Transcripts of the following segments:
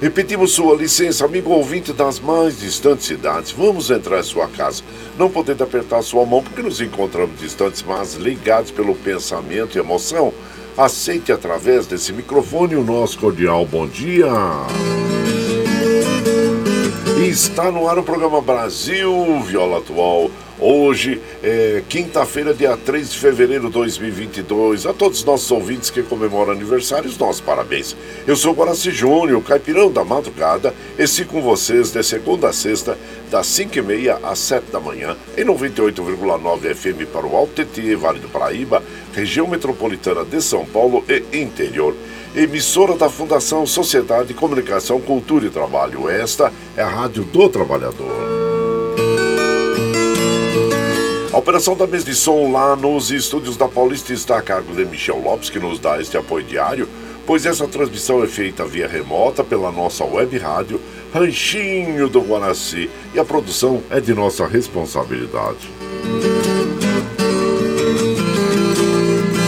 Pedimos sua licença, amigo ouvinte das mais distantes cidades. Vamos entrar em sua casa. Não podendo apertar sua mão porque nos encontramos distantes, mas ligados pelo pensamento e emoção. Aceite através desse microfone o nosso cordial bom dia. Está no ar o programa Brasil Viola Atual Hoje é quinta-feira, dia 3 de fevereiro de 2022. A todos os nossos ouvintes que comemoram aniversários, nossos parabéns. Eu sou Guaraci Júnior, caipirão da madrugada, e com vocês de segunda a sexta, das 5h30 às 7 da manhã, em 98,9 FM para o Alto TT, Vale do Paraíba, região metropolitana de São Paulo e interior emissora da Fundação Sociedade, Comunicação, Cultura e Trabalho. Esta é a Rádio do Trabalhador. Operação da mesa de som lá nos estúdios da Paulista está a cargo de Michel Lopes, que nos dá este apoio diário, pois essa transmissão é feita via remota pela nossa web rádio Ranchinho do Guaraci e a produção é de nossa responsabilidade.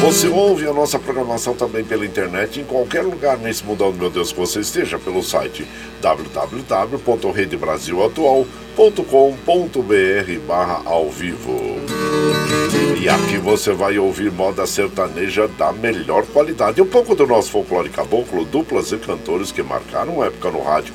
Você ouve a nossa programação também pela internet em qualquer lugar nesse mundão, meu Deus, que você esteja pelo site www.redebrasilatual.com.br barra ao vivo. E aqui você vai ouvir moda sertaneja da melhor qualidade. Um pouco do nosso folclore caboclo, duplas e cantores que marcaram época no rádio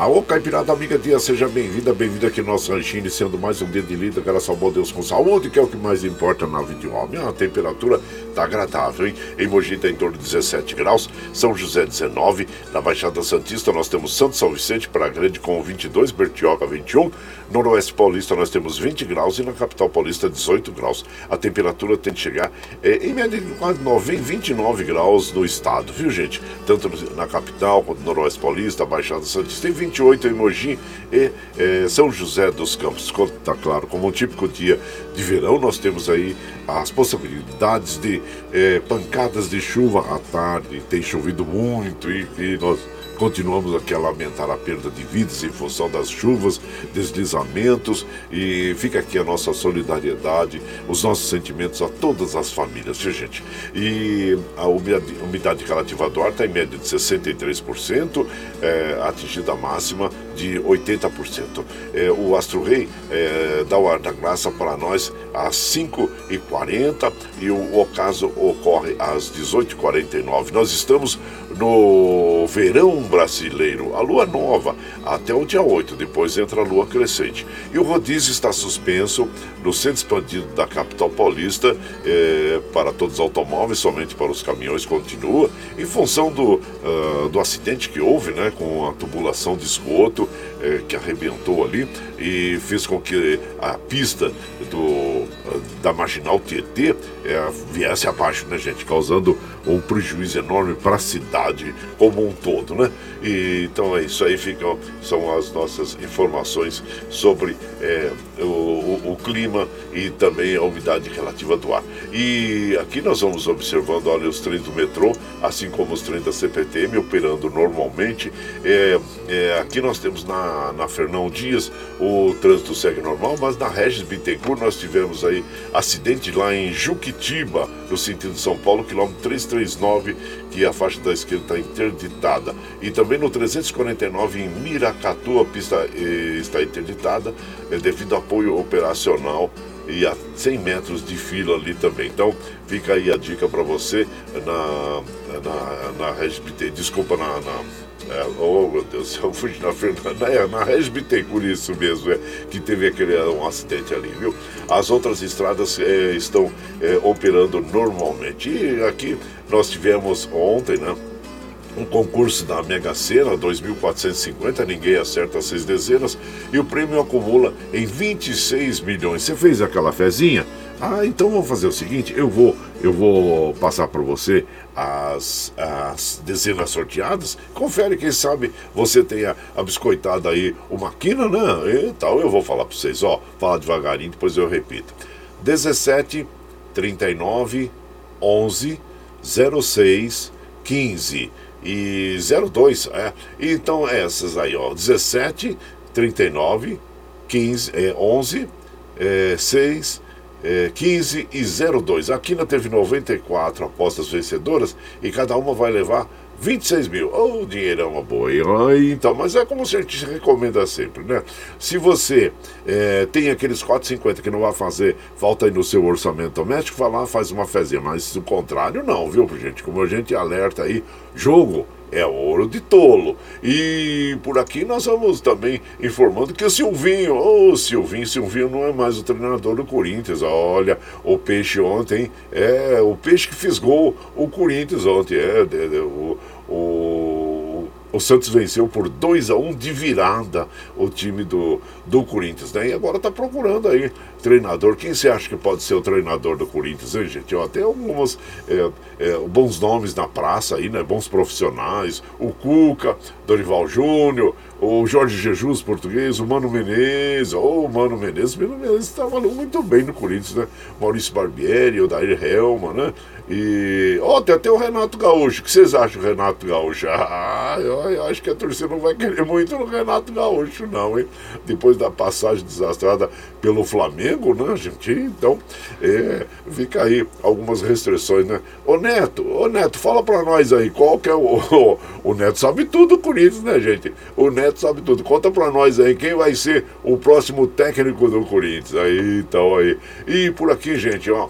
Alô, Caipirada Amiga Dia, seja bem-vinda, bem-vinda aqui no nosso ranchinho, iniciando mais um dia de lida, graças ao bom Deus com saúde, que é o que mais importa na vida de homem. A temperatura tá agradável, hein? Em Mogi tá em torno de 17 graus, São José 19, na Baixada Santista nós temos Santo São Vicente para Grande com 22, Bertioga 21, Noroeste Paulista nós temos 20 graus e na Capital Paulista 18 graus. A temperatura tem que chegar é, em média de quase 9, 29 graus no estado, viu gente? Tanto na capital quanto no Noroeste Paulista, Baixada Santista tem 20 28 em Mogi e eh, São José dos Campos. Está claro, como um típico dia de verão, nós temos aí as possibilidades de eh, pancadas de chuva à tarde. Tem chovido muito e, e nós Continuamos aqui a lamentar a perda de vidas em função das chuvas, deslizamentos e fica aqui a nossa solidariedade, os nossos sentimentos a todas as famílias, viu gente? E a umidade relativa do ar está em média de 63%, é, atingida a máxima de 80%. É, o Astro Rei é, dá o ar da graça para nós às 5h40 e o ocaso ocorre às 18h49. Nós estamos no verão brasileiro, a lua nova, até o dia 8, depois entra a lua crescente. E o rodízio está suspenso no centro expandido da capital paulista é, para todos os automóveis, somente para os caminhões continua, em função do, uh, do acidente que houve né, com a tubulação de esgoto é, que arrebentou ali e fez com que a pista do, da Marginal Tietê é, viesse abaixo, né, gente? Causando um prejuízo enorme para a cidade como um todo, né? E, então é isso aí, ficam, são as nossas informações sobre é, o, o, o, clima e também a umidade relativa do ar. E aqui nós vamos observando, olha, os trens do metrô, assim como os trens da CPTM operando normalmente. É, é, aqui nós temos na, na Fernão Dias o trânsito segue normal, mas na Regis Bittencourt nós tivemos aí acidente lá em Juquitiba, no sentido de São Paulo, quilômetro 339, que a faixa da esquerda está interditada. E também no 349 em Miracatu, a pista eh, está interditada eh, devido a apoio operacional e a 100 metros de fila ali também. Então fica aí a dica para você na, na, na RegBT, desculpa, na, na é, oh meu Deus, eu fui na Fernanda, é, na Regis Bittencourt isso mesmo, é, que teve aquele um acidente ali, viu? As outras estradas é, estão é, operando normalmente. E aqui nós tivemos ontem, né? um concurso da Mega Sena, 2.450, ninguém acerta seis dezenas, e o prêmio acumula em 26 milhões. Você fez aquela fezinha? Ah, então vamos fazer o seguinte, eu vou, eu vou passar para você as, as dezenas sorteadas. Confere, quem sabe você tenha abiscoitado aí uma quina, né? Então eu vou falar para vocês, ó, fala devagarinho, depois eu repito. 17 39 11 06 15 e 02, é. Então essas aí, ó, 17, 39, 15, é, 11, é, 6, é, 15 e 02. A Quina teve 94 apostas vencedoras e cada uma vai levar 26 mil. O oh, dinheiro é uma boa. Então, mas é como a gente recomenda sempre, né? Se você é, tem aqueles 4,50 que não vai fazer falta aí no seu orçamento doméstico, vai lá, faz uma fezinha. Mas o contrário, não, viu, gente? Como a gente alerta aí, jogo é ouro de tolo. E por aqui nós vamos também informando que o Silvinho, ô oh, Silvinho, Silvinho não é mais o treinador do Corinthians. Olha, o peixe ontem, é o peixe que fez gol o Corinthians ontem, é, é o, o, o Santos venceu por 2 a 1 um de virada o time do, do Corinthians, né? E agora está procurando aí treinador. Quem você acha que pode ser o treinador do Corinthians, hein, gente? Tem alguns é, é, bons nomes na praça aí, né? Bons profissionais. O Cuca, Dorival Júnior, o Jorge Jesus, português, o Mano Menezes, oh, Mano Menezes, Mano Menezes estava muito bem no Corinthians, né? Maurício Barbieri, o Dair Helma, né? E, ó, oh, tem até o Renato Gaúcho, o que vocês acham, Renato Gaúcho? Ah, eu, eu, acho que a torcida não vai querer muito no Renato Gaúcho, não, hein? Depois da passagem desastrada pelo Flamengo, né, gente? Então, é, fica aí algumas restrições, né? Ô Neto, ô Neto, fala pra nós aí, qual que é o. O, o Neto sabe tudo do Corinthians, né, gente? O Neto sabe tudo. Conta pra nós aí quem vai ser o próximo técnico do Corinthians. Aí, então aí. E por aqui, gente, ó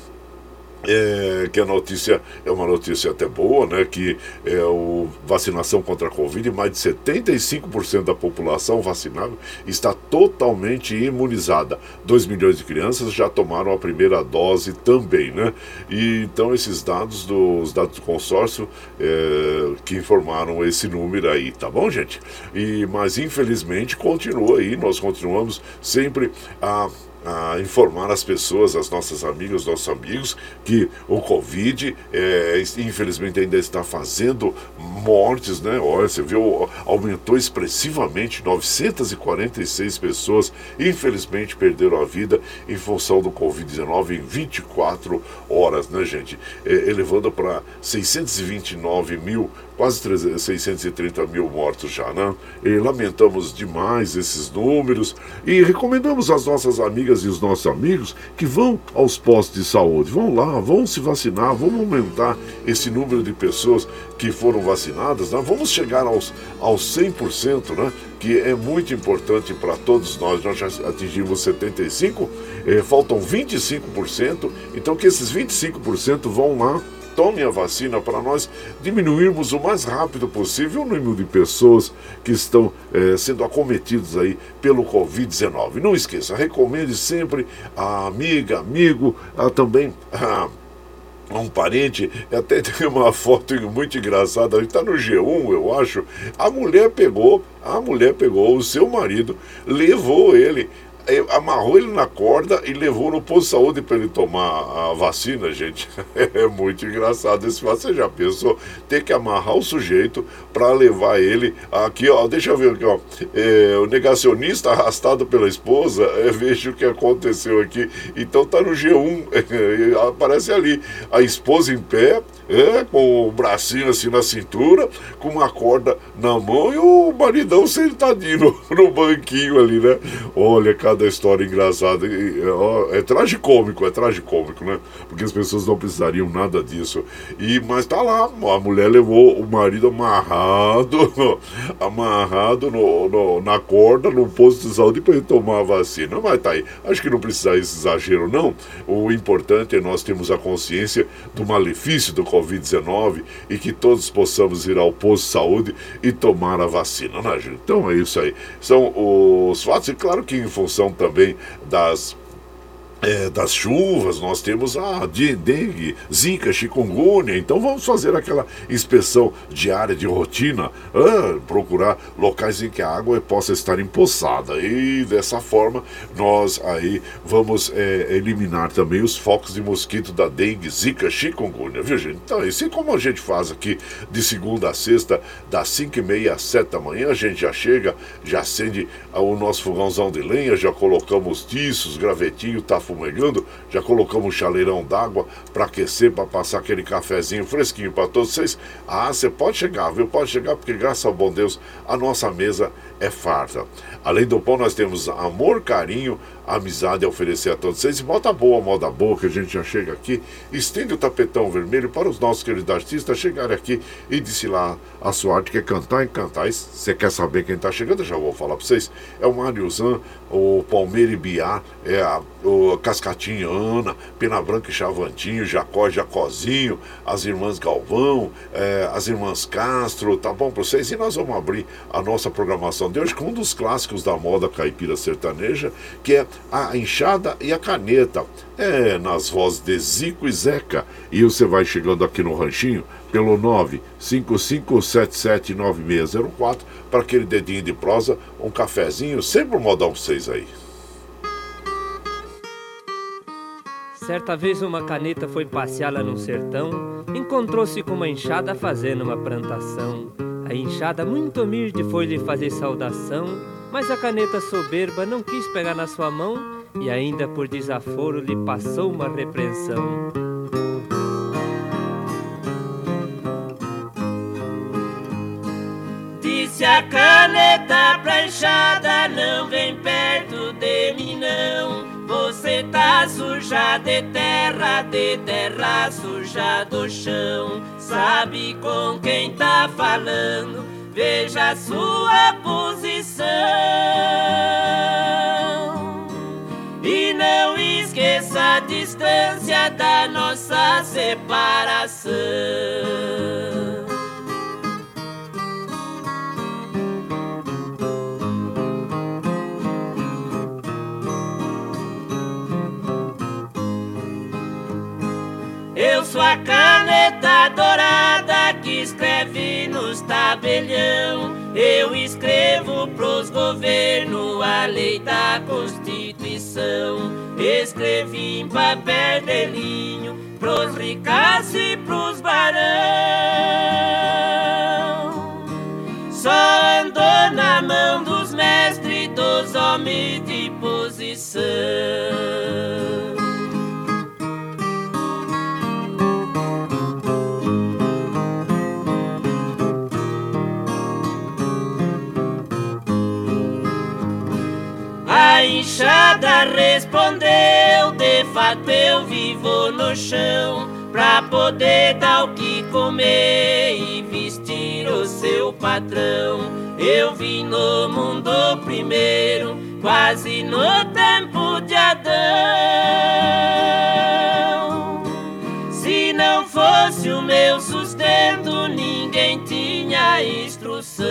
é, que a notícia é uma notícia até boa, né? Que é o vacinação contra a Covid, mais de 75% da população vacinável está totalmente imunizada. 2 milhões de crianças já tomaram a primeira dose também, né? E então esses dados dos dados do consórcio é, que informaram esse número aí, tá bom, gente? E mas infelizmente continua aí, nós continuamos sempre a a informar as pessoas, as nossas amigas, nossos amigos, que o Covid, é, infelizmente, ainda está fazendo mortes, né? Olha, você viu, aumentou expressivamente, 946 pessoas, infelizmente, perderam a vida em função do Covid-19 em 24 horas, né, gente? É, elevando para 629 mil quase 300, 630 mil mortos já, né? E lamentamos demais esses números e recomendamos às nossas amigas amigas e os nossos amigos que vão aos postos de saúde. Vão lá, vão se vacinar, vamos aumentar esse número de pessoas que foram vacinadas. Né? Vamos chegar aos, aos 100%, né? que é muito importante para todos nós. Nós já atingimos 75%, eh, faltam 25%, então que esses 25% vão lá tome a vacina para nós diminuirmos o mais rápido possível o número de pessoas que estão eh, sendo acometidos aí pelo Covid-19. Não esqueça, recomende sempre a amiga, amigo, a, também a, um parente, até tem uma foto muito engraçada, está no G1, eu acho. A mulher pegou, a mulher pegou o seu marido, levou ele amarrou ele na corda e levou no posto de saúde para ele tomar a vacina, gente. É muito engraçado esse Você já pensou? Ter que amarrar o sujeito para levar ele aqui, ó. Deixa eu ver aqui, ó. É, o negacionista arrastado pela esposa, é, veja o que aconteceu aqui. Então tá no G1, é, aparece ali. A esposa em pé, é, com o bracinho assim na cintura, com uma corda na mão e o maridão sentadinho no, no banquinho ali, né? Olha, cada história engraçada. É, é tragicômico, é tragicômico, né? Porque as pessoas não precisariam nada disso. E, mas tá lá, a mulher levou o marido amarrado, amarrado no, no na corda, no posto de saúde para ele tomar a vacina. Mas tá aí. Acho que não precisa esse exagero, não. O importante é nós termos a consciência do malefício do Covid Covid-19 e que todos possamos ir ao posto de saúde e tomar a vacina, né, gente? Então é isso aí. São os fatos, e claro que em função também das é, das chuvas, nós temos a dengue, zika, chikungunya, então vamos fazer aquela inspeção diária de rotina, ah, procurar locais em que a água possa estar empoçada. E dessa forma nós aí vamos é, eliminar também os focos de mosquito da dengue, zika, chikungunya, viu gente? Então, assim como a gente faz aqui de segunda a sexta, das 5 e meia às 7 da manhã, a gente já chega, já acende o nosso fogãozão de lenha, já colocamos tiços, gravetinho, tá fumegando, já colocamos um chaleirão d'água para aquecer, para passar aquele cafezinho fresquinho para todos vocês. Ah, você pode chegar, viu? Pode chegar, porque graças ao bom Deus a nossa mesa é farta. Além do pão, nós temos amor, carinho, amizade a oferecer a todos vocês. E moda boa, moda boa, que a gente já chega aqui, estende o tapetão vermelho para os nossos queridos artistas chegarem aqui e lá a sua arte, que é cantar e cantar. Você quer saber quem está chegando? Já vou falar para vocês. É o Mário Zan, o Palmeira e Biá, é a, o Cascatinha Ana, Pena Branca e Chavantinho, Jacó e Jacozinho, as irmãs Galvão, é, as irmãs Castro, tá bom para vocês? E nós vamos abrir a nossa programação de hoje com um dos clássicos da moda caipira sertaneja, que é a enxada e a caneta. É, nas vozes de Zico e Zeca. E você vai chegando aqui no ranchinho pelo 955779604 para aquele dedinho de prosa, um cafezinho, sempre um modão pra vocês aí. Certa vez uma caneta foi passear lá no sertão, encontrou-se com uma enxada fazendo uma plantação. A enxada muito humilde foi lhe fazer saudação, mas a caneta soberba não quis pegar na sua mão e ainda por desaforo lhe passou uma repreensão. Disse a caneta pra enxada, não vem perto de mim não. Você tá suja de terra, de terra suja do chão. Sabe com quem tá falando? Veja a sua posição. E não esqueça a distância da nossa separação. Eu sou a caneta escreve nos tabelião. Eu escrevo pros governos a lei da Constituição. Escrevi em papel de linho pros ricos e pros barão. Só andou na mão dos mestres dos homens de posição. Enxada respondeu: De fato eu vivo no chão, pra poder dar o que comer e vestir o seu patrão. Eu vim no mundo primeiro, quase no tempo de Adão. Se não fosse o meu sustento, ninguém tinha instrução.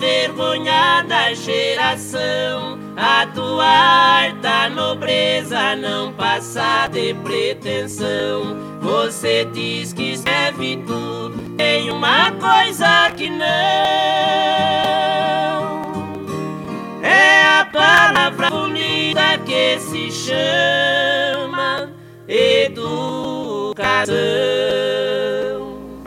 Orgulhosa, vergonha da geração. A tua nobreza não passa de pretensão. Você diz que escreve tudo, tem uma coisa que não. É a palavra bonita que se chama educação.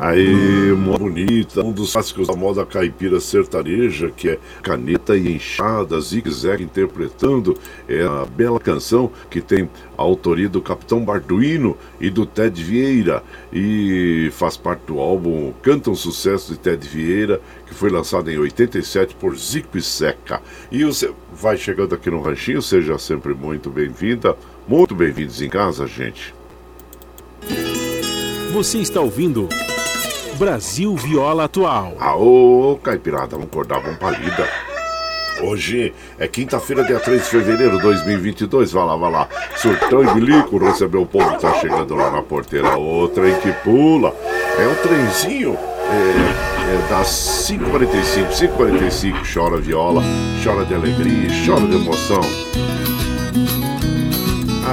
Aí, uma bonita, um dos clássicos da moda caipira sertaneja, que é Caneta e Enxada, Zig Zag interpretando é a bela canção que tem a autoria do Capitão Barduino e do Ted Vieira e faz parte do álbum Canta um Sucesso de Ted Vieira, que foi lançado em 87 por Zico e Seca. E você vai chegando aqui no Ranchinho, seja sempre muito bem-vinda, muito bem-vindos em casa, gente. Você está ouvindo Brasil Viola Atual. Aô, Caipirada, vamos acordar, vamos pra lida. Hoje é quinta-feira, dia 3 de fevereiro de 2022. Vai lá, vai lá. Surtão e bilico, recebeu o povo que tá chegando lá na porteira. O trem que pula. É o trenzinho é, é das 5h45. 5h45 chora viola, chora de alegria, chora de emoção.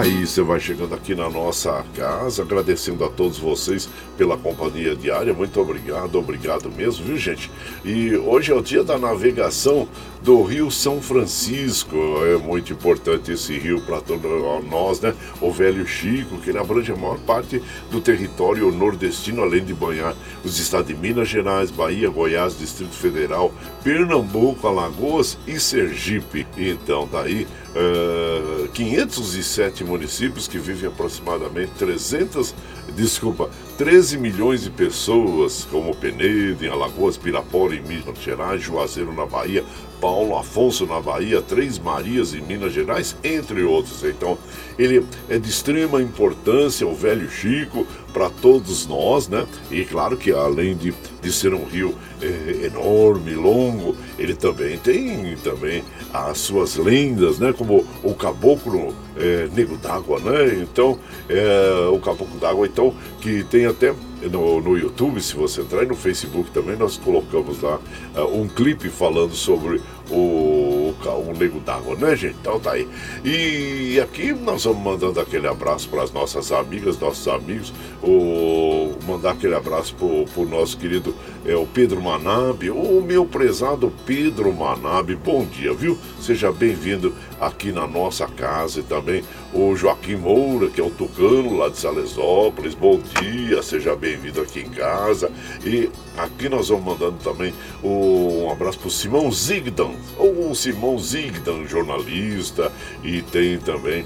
Aí você vai chegando aqui na nossa casa, agradecendo a todos vocês pela companhia diária. Muito obrigado, obrigado mesmo, viu gente? E hoje é o dia da navegação do Rio São Francisco. É muito importante esse rio para todos nós, né? O Velho Chico, que ele abrange a maior parte do território nordestino, além de banhar os estados de Minas Gerais, Bahia, Goiás, Distrito Federal, Pernambuco, Alagoas e Sergipe. Então, daí. Uh, 507 municípios que vivem aproximadamente 300, desculpa, 13 milhões de pessoas, como Penedo, em Alagoas, Pirapora, em Minas Gerais, Juazeiro, na Bahia, Paulo Afonso, na Bahia, Três Marias, em Minas Gerais, entre outros. Então, ele é de extrema importância, o velho Chico, para todos nós, né? E claro que além de, de ser um rio é, enorme, longo, ele também tem também as suas lendas, né? Como o caboclo é, nego d'água, né? Então, é, o caboclo d'água, então, que tem até no, no YouTube, se você entrar, e no Facebook também, nós colocamos lá uh, um clipe falando sobre o, o Nego d'Água, né, gente? Então tá aí. E aqui nós vamos mandando aquele abraço para as nossas amigas, nossos amigos, o, mandar aquele abraço pro, pro nosso querido é, o Pedro Manabe, o meu prezado Pedro Manabe, bom dia, viu? Seja bem-vindo aqui na nossa casa e também o Joaquim Moura, que é o Tucano lá de Salesópolis, bom dia, seja bem-vindo aqui em casa. E aqui nós vamos mandando também um abraço pro Simão Zigdan, ou Simão Zigdan, jornalista, e tem também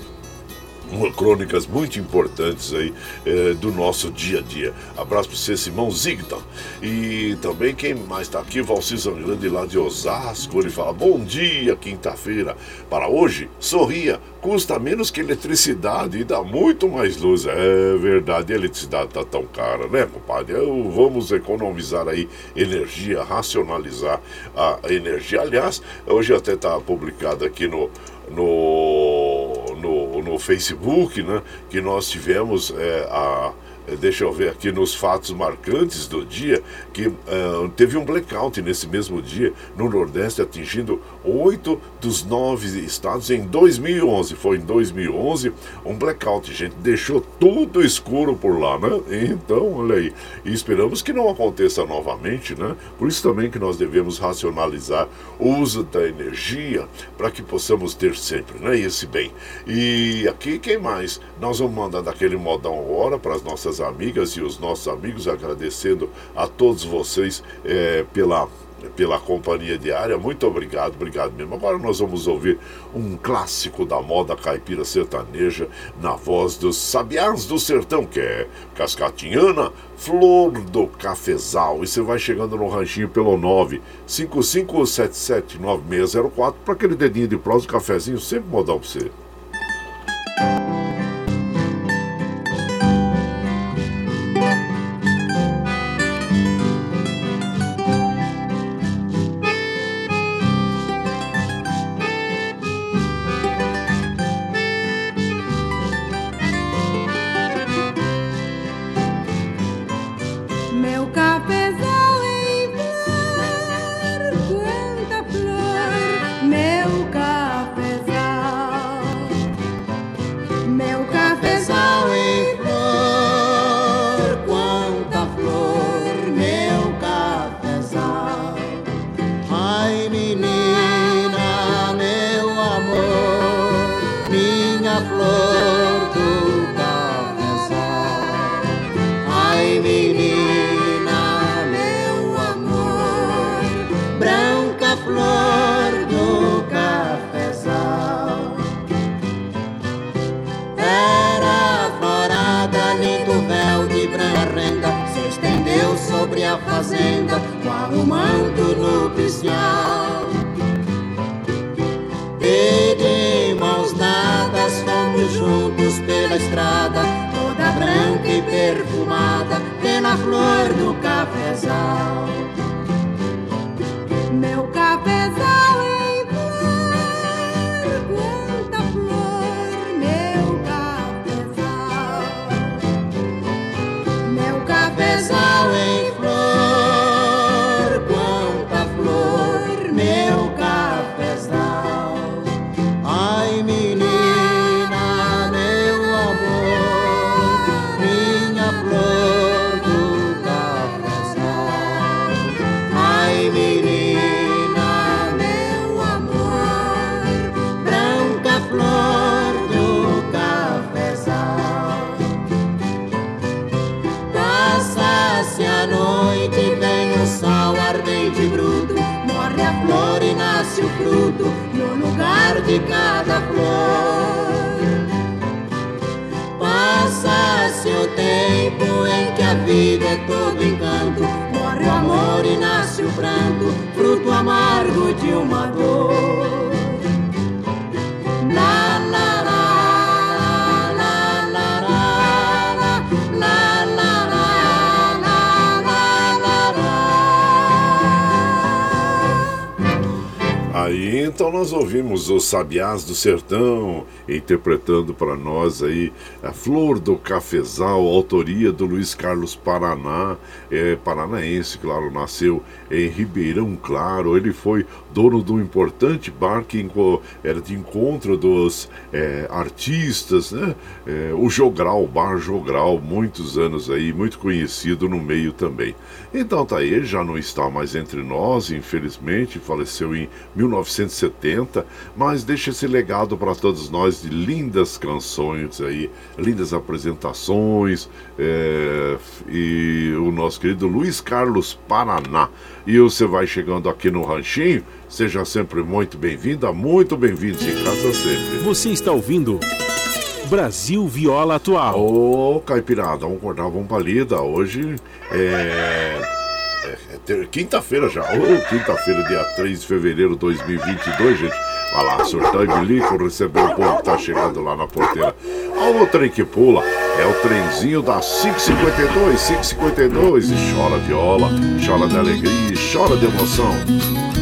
crônicas muito importantes aí é, do nosso dia a dia. Abraço para você, Simão Zigdan. E também quem mais está aqui, Valci Zangrande lá de Osasco, ele fala, bom dia, quinta-feira. Para hoje, sorria, custa menos que eletricidade e dá muito mais luz. É verdade, a eletricidade tá tão cara, né, compadre? Eu, vamos economizar aí energia, racionalizar a energia. Aliás, hoje até está publicado aqui no, no, no, no, Facebook, né, que nós tivemos é, a deixa eu ver aqui nos fatos marcantes do dia, que uh, teve um blackout nesse mesmo dia no Nordeste, atingindo oito dos nove estados em 2011. Foi em 2011 um blackout, gente, deixou tudo escuro por lá, né? Então, olha aí. E esperamos que não aconteça novamente, né? Por isso também que nós devemos racionalizar o uso da energia para que possamos ter sempre, né? Esse bem. E aqui, quem mais? Nós vamos mandar daquele modão agora para as nossas amigas e os nossos amigos, agradecendo a todos vocês é, pela pela companhia diária. Muito obrigado, obrigado mesmo. Agora nós vamos ouvir um clássico da moda caipira sertaneja na voz dos Sabiás do Sertão, que é Cascatinhana, Flor do Cafezal. E você vai chegando no ranchinho pelo 955779604 para aquele dedinho de prosa, cafezinho, sempre modal para você. Ouvimos os Sabiás do Sertão interpretando para nós aí a Flor do Cafezal, autoria do Luiz Carlos Paraná, é, paranaense, claro, nasceu em Ribeirão Claro. Ele foi dono de um importante bar que era de encontro dos é, artistas, né? É, o Jogral, Bar Jogral, muitos anos aí, muito conhecido no meio também. Então tá aí, ele já não está mais entre nós, infelizmente, faleceu em 1970, mas deixa esse legado para todos nós de lindas canções aí, lindas apresentações, é, e o nosso querido Luiz Carlos Paraná. E você vai chegando aqui no Ranchinho, seja sempre muito bem-vinda, muito bem-vindos em casa sempre. Você está ouvindo Brasil Viola Atual. Ô, Caipirada, vamos cortar, vamos pra lida. Hoje é. É quinta-feira já. Ô, quinta-feira, dia 3 de fevereiro de 2022, gente. Vai lá, surtão e recebeu o povo que tá chegando lá na porteira. O trem que pula, é o trenzinho da 552, 552, e chora viola, chora de alegria, chora de emoção.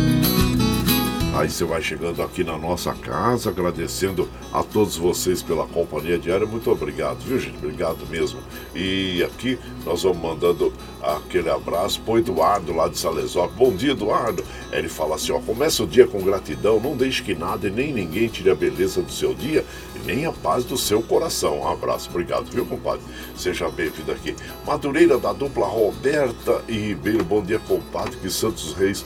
Aí você vai chegando aqui na nossa casa, agradecendo a todos vocês pela companhia diária. Muito obrigado, viu, gente? Obrigado mesmo. E aqui nós vamos mandando aquele abraço pro Eduardo lá de Salesópolis. Bom dia, Eduardo. Ele fala assim: ó, começa o dia com gratidão, não deixe que nada e nem ninguém tire a beleza do seu dia nem a paz do seu coração. Um abraço, obrigado, viu, compadre? Seja bem-vindo aqui. Madureira da dupla Roberta e Ribeiro, bom dia, compadre. Que Santos Reis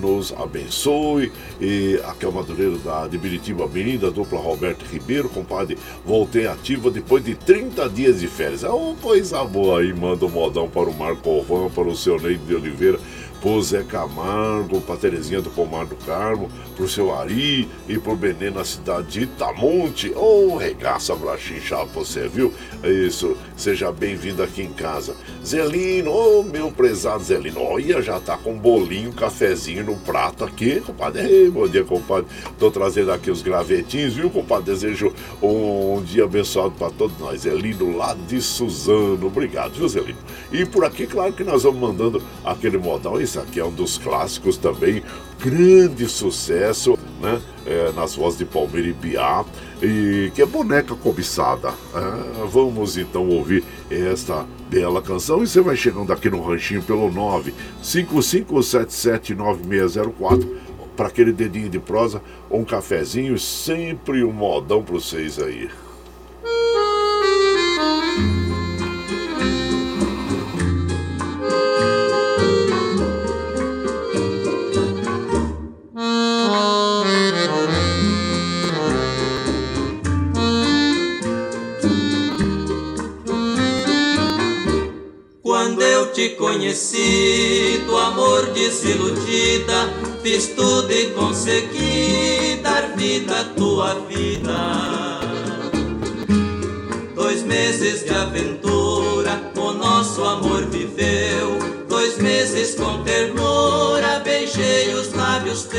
nos abençoe. E aqui é o Madureira da de Avenida, dupla Roberto Ribeiro, compadre. Voltei ativa depois de 30 dias de férias. É uma coisa boa aí, manda um modão para o Marco Alvan, para o seu Neide de Oliveira pro Zé Camargo, pra Terezinha do Pomar do Carmo, pro seu Ari e pro Benê na cidade de Itamonte. Ô, oh, regaça pra chinchar você, viu? Isso, seja bem-vindo aqui em casa. Zelino, ô oh, meu prezado Zelino, olha, já tá com bolinho, cafezinho no prato aqui, compadre. Ei, bom dia, compadre. Tô trazendo aqui os gravetinhos, viu, compadre? Desejo um, um dia abençoado para todos nós. Zelino lá de Suzano. Obrigado, viu, Zelino? E por aqui, claro que nós vamos mandando aquele modal. Esse aqui é um dos clássicos também. Grande sucesso, né? É, nas vozes de Palmeira e Biá, e que é boneca cobiçada. É, vamos então ouvir esta bela canção e você vai chegando aqui no ranchinho pelo 955779604 para aquele dedinho de prosa, um cafezinho, sempre um modão para vocês aí. Conheci, do amor desiludida, fiz tudo e consegui dar vida à tua vida. Dois meses de aventura, o nosso amor viveu. Dois meses com ternura, beijei os lábios teus.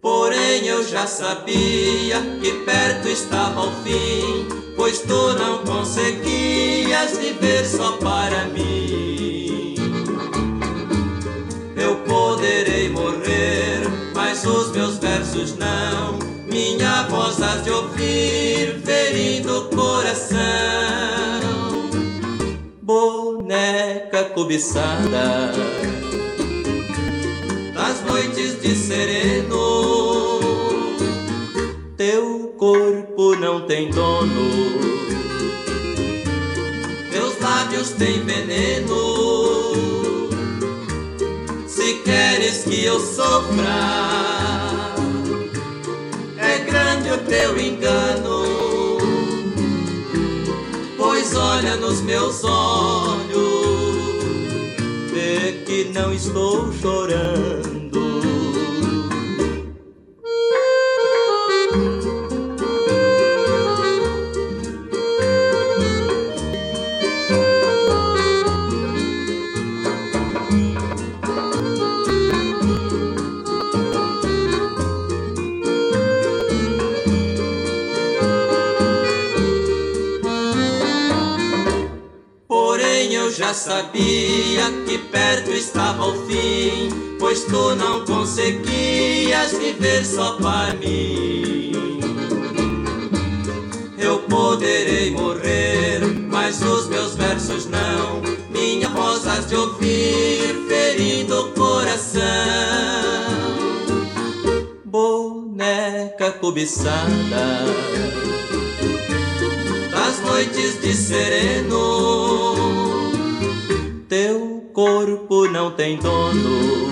Porém eu já sabia que perto de ouvir, ferindo o coração. Boneca cobiçada corpo não tem dono,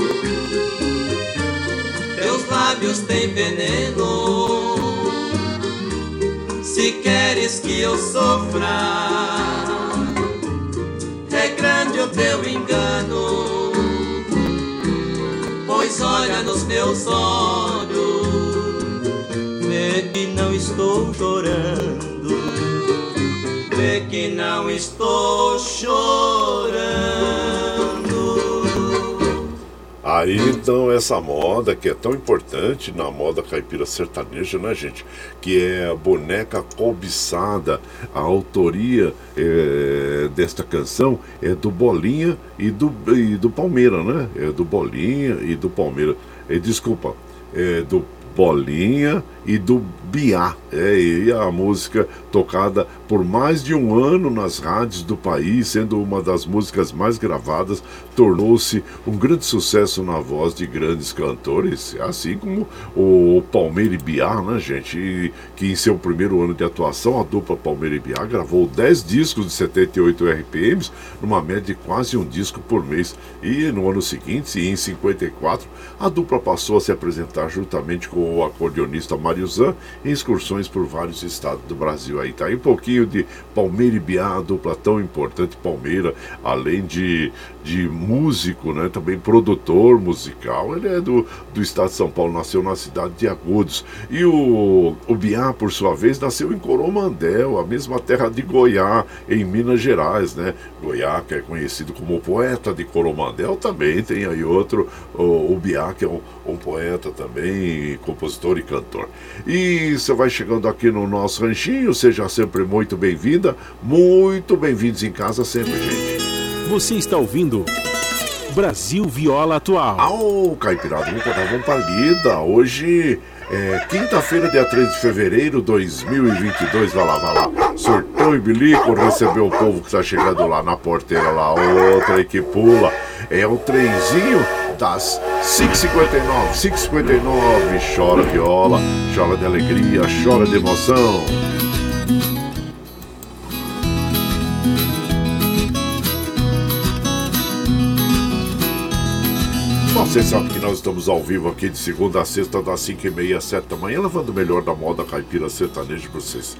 teus lábios têm veneno. Se queres que eu sofra, é grande o teu engano. Pois olha nos meus olhos, vê que não estou chorando vê que não estou chorando. Aí então essa moda que é tão importante na moda caipira sertaneja, né, gente? Que é a boneca cobiçada. A autoria é, desta canção é do Bolinha e do, e do Palmeira, né? É do Bolinha e do Palmeira. É, desculpa, é do Bolinha e do Biá. É, e a música tocada por mais de um ano nas rádios do país, sendo uma das músicas mais gravadas, tornou-se um grande sucesso na voz de grandes cantores, assim como o Palmeira e Biá, né, gente? E, que em seu primeiro ano de atuação, a dupla Palmeira e Biá gravou 10 discos de 78 RPMs, numa média de quase um disco por mês. E no ano seguinte, em 54, a dupla passou a se apresentar juntamente com o acordeonista Mário Zan em excursões por vários estados do Brasil. Aí tá aí um pouquinho de Palmeira e Biá, dupla tão importante, Palmeira, além de, de músico, né, também produtor musical, ele é do, do estado de São Paulo, nasceu na cidade de Agudos. E o, o Biá, por sua vez, nasceu em Coromandel, a mesma terra de Goiás, em Minas Gerais, né? Goiás, que é conhecido como poeta de Coromandel, também tem aí outro, o, o Biá, que é um, um poeta também, compositor e cantor. E você vai chegando aqui no nosso ranchinho, seja sempre muito bem-vinda, muito bem-vindos em casa sempre, gente. Você está ouvindo Brasil Viola Atual. Ao Caipirada, vamos contar, vamos lida. Hoje é quinta-feira, dia 3 de fevereiro de 2022. Vai lá, vai lá. Surtou e bilico, recebeu o povo que está chegando lá na porteira lá. Outra que pula. É o trenzinho das 5h59, 5h59. Chora viola, chora de alegria, chora de emoção. Você sabe que nós estamos ao vivo aqui de segunda a sexta, das 5 e meia às 7 da manhã, levando o melhor da moda caipira sertaneja para vocês.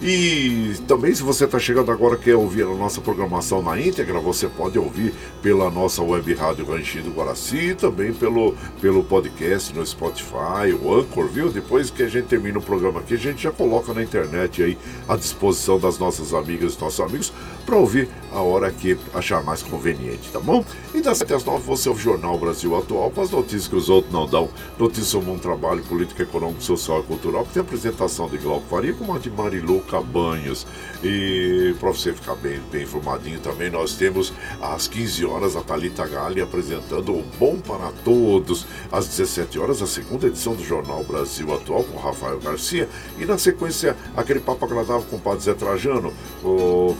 E também, se você está chegando agora quer ouvir a nossa programação na íntegra, você pode ouvir pela nossa web rádio Ranchinho do Guaraci, também pelo, pelo podcast no Spotify, o Anchor, viu? Depois que a gente termina o programa aqui, a gente já coloca na internet aí à disposição das nossas amigas e nossos amigos para ouvir a hora que achar mais conveniente, tá bom? E das 7 às 9 você ouve o Jornal Brasil Atual atual com as notícias que os outros não dão. Notícias sobre um trabalho político, econômico, social e cultural, que tem apresentação de Glauco Faria com a de Marilu Cabanhos. E para você ficar bem, bem informadinho também, nós temos às 15 horas a Thalita Gali apresentando o Bom para Todos. Às 17 horas, a segunda edição do Jornal Brasil Atual com Rafael Garcia. E na sequência, aquele papo agradável com o Padre Zé Trajano,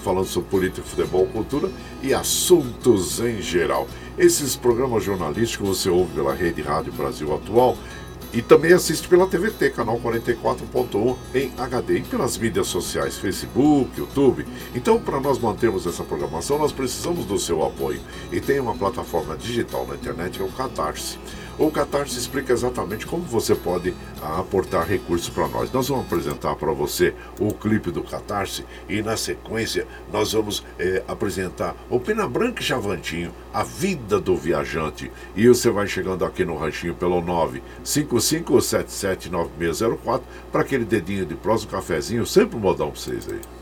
falando sobre política, futebol, cultura e assuntos em geral. Esses programas jornalísticos você ouve pela Rede Rádio Brasil Atual e também assiste pela TVT, canal 44.1 em HD e pelas mídias sociais, Facebook, YouTube. Então, para nós mantermos essa programação, nós precisamos do seu apoio. E tem uma plataforma digital na internet que é o Catarse. O Catarse explica exatamente como você pode ah, aportar recursos para nós. Nós vamos apresentar para você o clipe do Catarse e, na sequência, nós vamos é, apresentar o Pena Branca e Chavantinho, a vida do viajante. E você vai chegando aqui no ranchinho pelo 955779604 para aquele dedinho de prosa, um cafezinho, sempre um modão para vocês aí.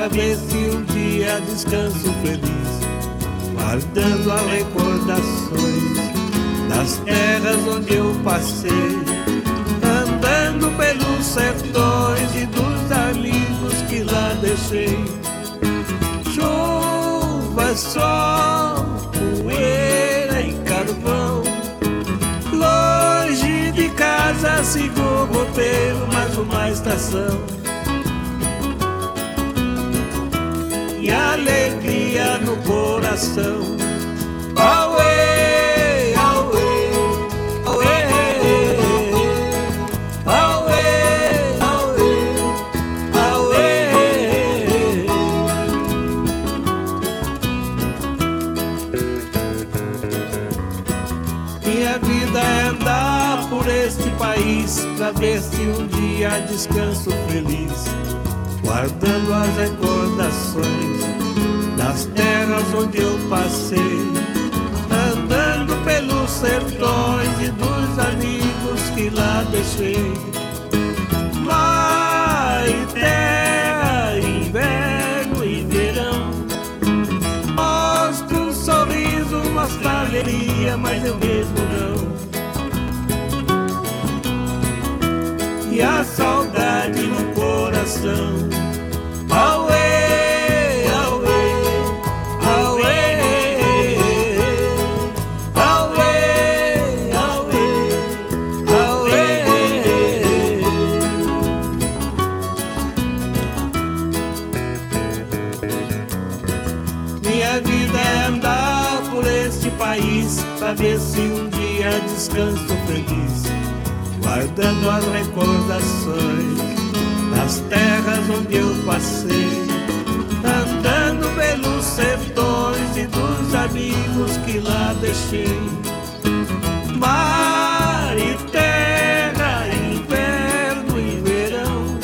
Pra ver se um dia descanso feliz, guardando as recordações das terras onde eu passei, andando pelos sertões e dos amigos que lá deixei. Chuva, sol, poeira e carvão. Longe de casa sigo o roteiro, mais uma estação e alegria no coração. Auê, auê, auê, auê, auê, auê. Minha vida é andar por este país pra ver se um dia descanso feliz guardando as recordações onde eu passei, andando pelos sertões e dos amigos que lá deixei. Mar e terra, inverno e verão. Mostra um sorriso, mostra alegria, mas eu mesmo não. E a saudade no coração. Descanso feliz, guardando as recordações das terras onde eu passei, andando pelos sertões e dos amigos que lá deixei. Mar e terra, inverno e verão,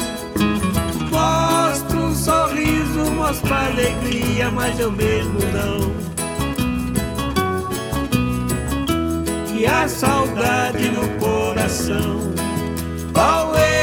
mostra um sorriso, mostra alegria, mas eu mesmo não. A saudade no coração. Auê,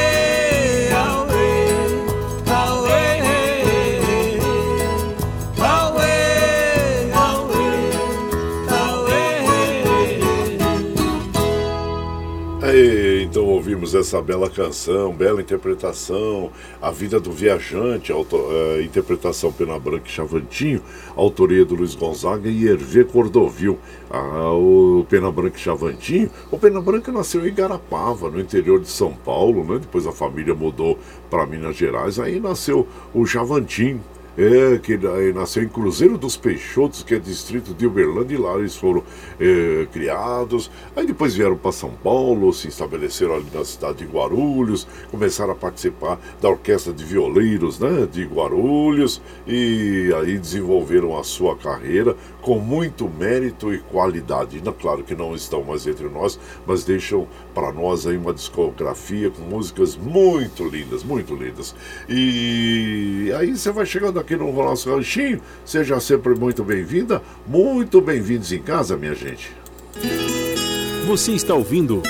essa bela canção, bela interpretação, A Vida do Viajante, auto, uh, interpretação pela Branca Chavantinho, autoria do Luiz Gonzaga e Hervé Cordovil. Ah, o Pena Branca Chavantinho, o Pena Branca nasceu em Garapava, no interior de São Paulo, né? depois a família mudou para Minas Gerais, aí nasceu o Chavantinho, é, que nasceu em Cruzeiro dos Peixotos, que é distrito de Uberlândia, e lá eles foram é, criados. Aí depois vieram para São Paulo, se estabeleceram ali na cidade de Guarulhos, começaram a participar da orquestra de violeiros né, de Guarulhos, e aí desenvolveram a sua carreira com muito mérito e qualidade. Claro que não estão mais entre nós, mas deixam para nós aí uma discografia com músicas muito lindas, muito lindas. E aí você vai chegando aqui no nosso ranchinho, seja sempre muito bem-vinda, muito bem-vindos em casa, minha gente. Você está ouvindo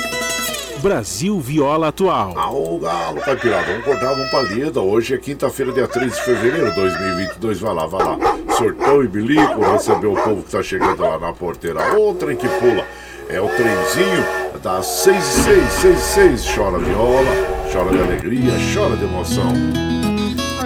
Brasil Viola Atual. Ah, o galo, caipirada, vamos cortar uma palida. Hoje é quinta-feira, dia 3 de fevereiro de 2022. Vai lá, vai lá. Sortão e bilico, receber o povo que tá chegando lá na porteira. Outra que pula. É o trenzinho das 6 e 6, 6 e 6. Chora viola, chora de alegria, chora de emoção.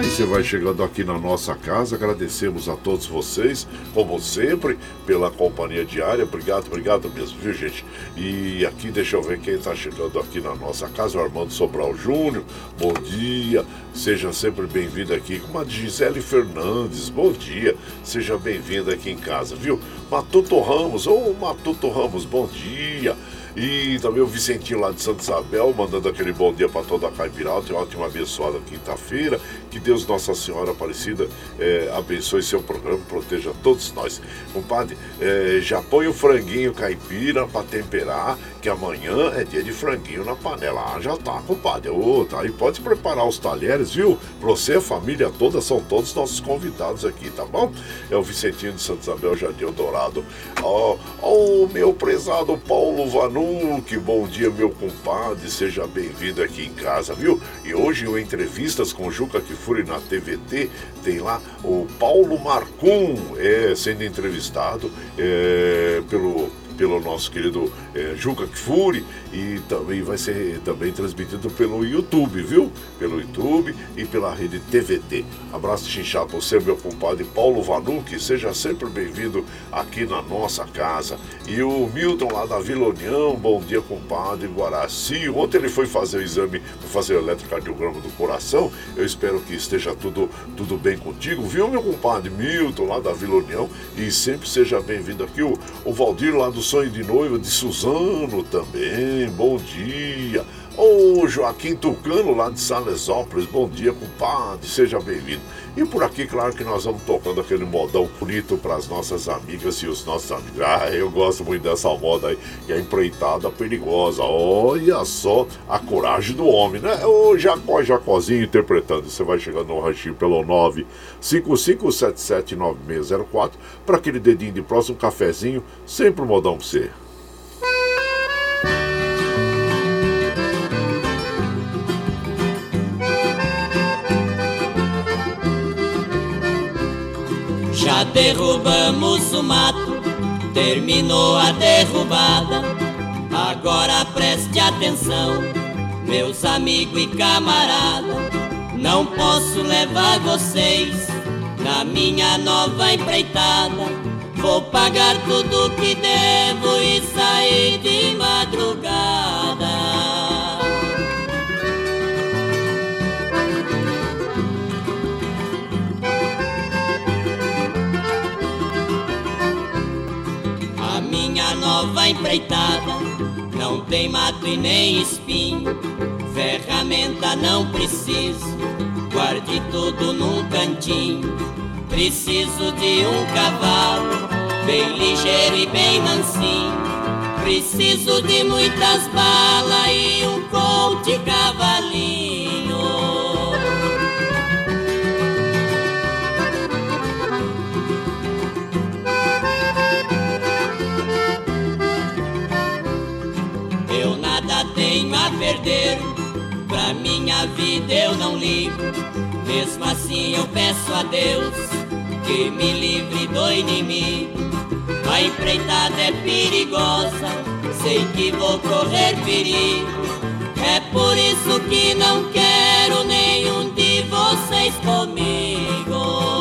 Você vai chegando aqui na nossa casa, agradecemos a todos vocês, como sempre, pela companhia diária. Obrigado, obrigado mesmo, viu gente? E aqui, deixa eu ver quem está chegando aqui na nossa casa, o Armando Sobral Júnior. Bom dia, seja sempre bem-vindo aqui. Com a Gisele Fernandes, bom dia, seja bem-vindo aqui em casa, viu? Matuto Ramos, ô oh, Matuto Ramos, bom dia. E também o Vicentinho lá de Santa Isabel, mandando aquele bom dia para toda a Caipiralta. Uma ótima abençoada quinta-feira. Que Deus Nossa Senhora Aparecida é, abençoe seu programa, proteja todos nós. Compadre, é, já põe o franguinho caipira para temperar, que amanhã é dia de franguinho na panela. Ah, já tá, compadre. Ô, tá pode preparar os talheres, viu? Pra você, a família toda, são todos nossos convidados aqui, tá bom? É o Vicentinho de Santa Isabel, Jardim Dourado. Ó, oh, oh, meu prezado Paulo Vanu, que bom dia, meu compadre. Seja bem-vindo aqui em casa, viu? E hoje o Entrevistas com Juca Fure na TVT, tem lá o Paulo Marcum é, sendo entrevistado é, pelo pelo nosso querido é, Juca Kfouri e também vai ser também transmitido pelo YouTube, viu? Pelo YouTube e pela rede TVT. Abraço chinchado para você, meu compadre Paulo Vanucci, seja sempre bem-vindo aqui na nossa casa. E o Milton lá da Vila União, bom dia, compadre Guaraci. Ontem ele foi fazer o exame, fazer o eletrocardiograma do coração. Eu espero que esteja tudo, tudo bem contigo, viu, meu compadre Milton lá da Vila União? E sempre seja bem-vindo aqui, o, o Valdir lá do sonho de noiva de Suzano também, bom dia. Ô Joaquim Tucano lá de Salesópolis, bom dia, compadre, seja bem-vindo. E por aqui, claro que nós vamos tocando aquele modão bonito para as nossas amigas e os nossos amigos. Ah, eu gosto muito dessa moda aí, que é empreitada perigosa. Olha só a coragem do homem, né? O Jacó Jacózinho interpretando. Você vai chegando no ranchinho pelo 955779604 para aquele dedinho de próximo cafezinho, sempre um modão para você. Derrubamos o mato, terminou a derrubada. Agora preste atenção, meus amigos e camaradas. Não posso levar vocês na minha nova empreitada. Vou pagar tudo que devo e sair de madrugada. Não tem mato e nem espinho, ferramenta não preciso, guarde tudo num cantinho Preciso de um cavalo bem ligeiro e bem mansinho. Preciso de muitas balas e um colte cavalinho. Perder, pra minha vida eu não ligo. Mesmo assim eu peço a Deus que me livre do inimigo. A empreitada é perigosa, sei que vou correr perigo. É por isso que não quero nenhum de vocês comigo.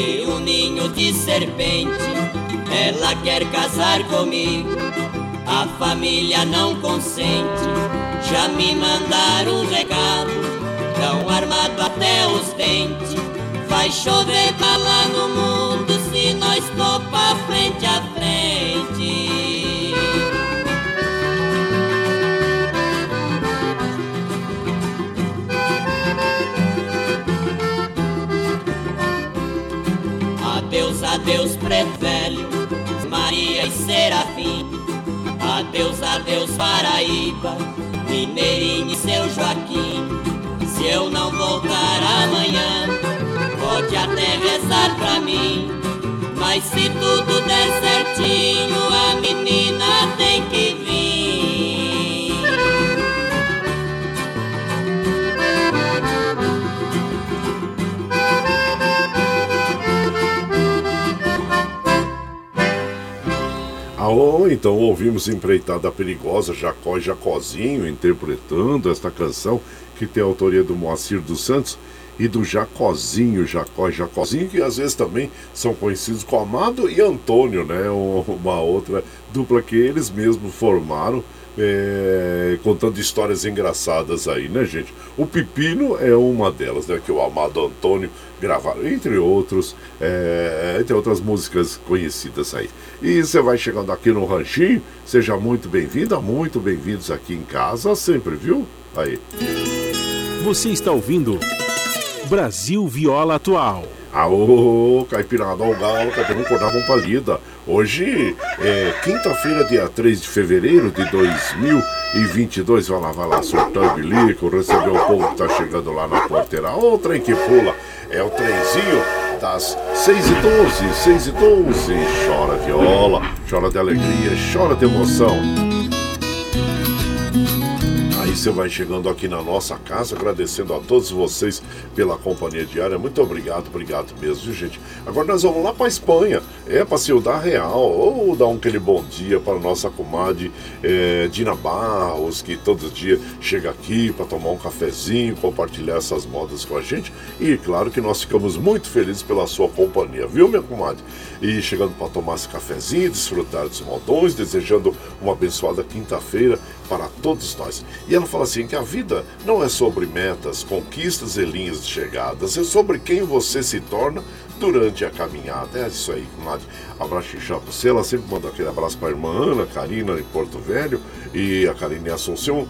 De um ninho de serpente ela quer casar comigo, a família não consente. Já me mandaram um recado, tão armado até os dentes. Vai chover lá no mundo se nós topar frente a frente. Adeus, adeus, preto velho Maria e Serafim. Adeus, adeus, Paraíba, Mineirinho e seu Joaquim. Se eu não voltar amanhã, pode até rezar pra mim. Mas se tudo der certinho, a menina tem que vir. Então ouvimos Empreitada Perigosa, Jacó e Jacozinho interpretando esta canção que tem a autoria do Moacir dos Santos e do Jacozinho, Jacó e Jacozinho, que às vezes também são conhecidos como Amado e Antônio, né? Uma outra dupla que eles mesmos formaram é, contando histórias engraçadas aí, né, gente? O Pepino é uma delas, né? Que o Amado Antônio gravaram, entre outros, é, entre outras músicas conhecidas aí. E você vai chegando aqui no Ranchinho, seja muito bem-vinda, muito bem-vindos aqui em casa, sempre, viu? Aí. Você está ouvindo Brasil Viola Atual. Aô, Caipirada, ao galo, Caipirão acordar com palida. Hoje é quinta-feira, dia 3 de fevereiro de 2022. Vai lá, vai lá, soltar o bilico, receber o povo que tá chegando lá na porteira. Ô, trem que pula, é o trenzinho das 6 e 12, 6 e 12. Chora viola, chora de alegria, chora de emoção. Aí você vai chegando aqui na nossa casa, agradecendo a todos vocês pela companhia diária. Muito obrigado, obrigado mesmo, viu, gente? Agora nós vamos lá para Espanha, é para Ciudad Real, ou dar um aquele bom dia para nossa comadre é, Dina Barros, que todo dia chega aqui para tomar um cafezinho, compartilhar essas modas com a gente. E claro que nós ficamos muito felizes pela sua companhia, viu, minha comadre? E chegando para tomar esse cafezinho, desfrutar dos modões, desejando uma abençoada quinta-feira para todos nós. E ela fala assim que a vida não é sobre metas, conquistas e linhas de chegadas, é sobre quem você se torna durante a caminhada. É isso aí, comadre. Abraço e para você. Ela sempre manda aquele abraço para a irmã Ana, Karina em Porto Velho e a Karina em Assunção.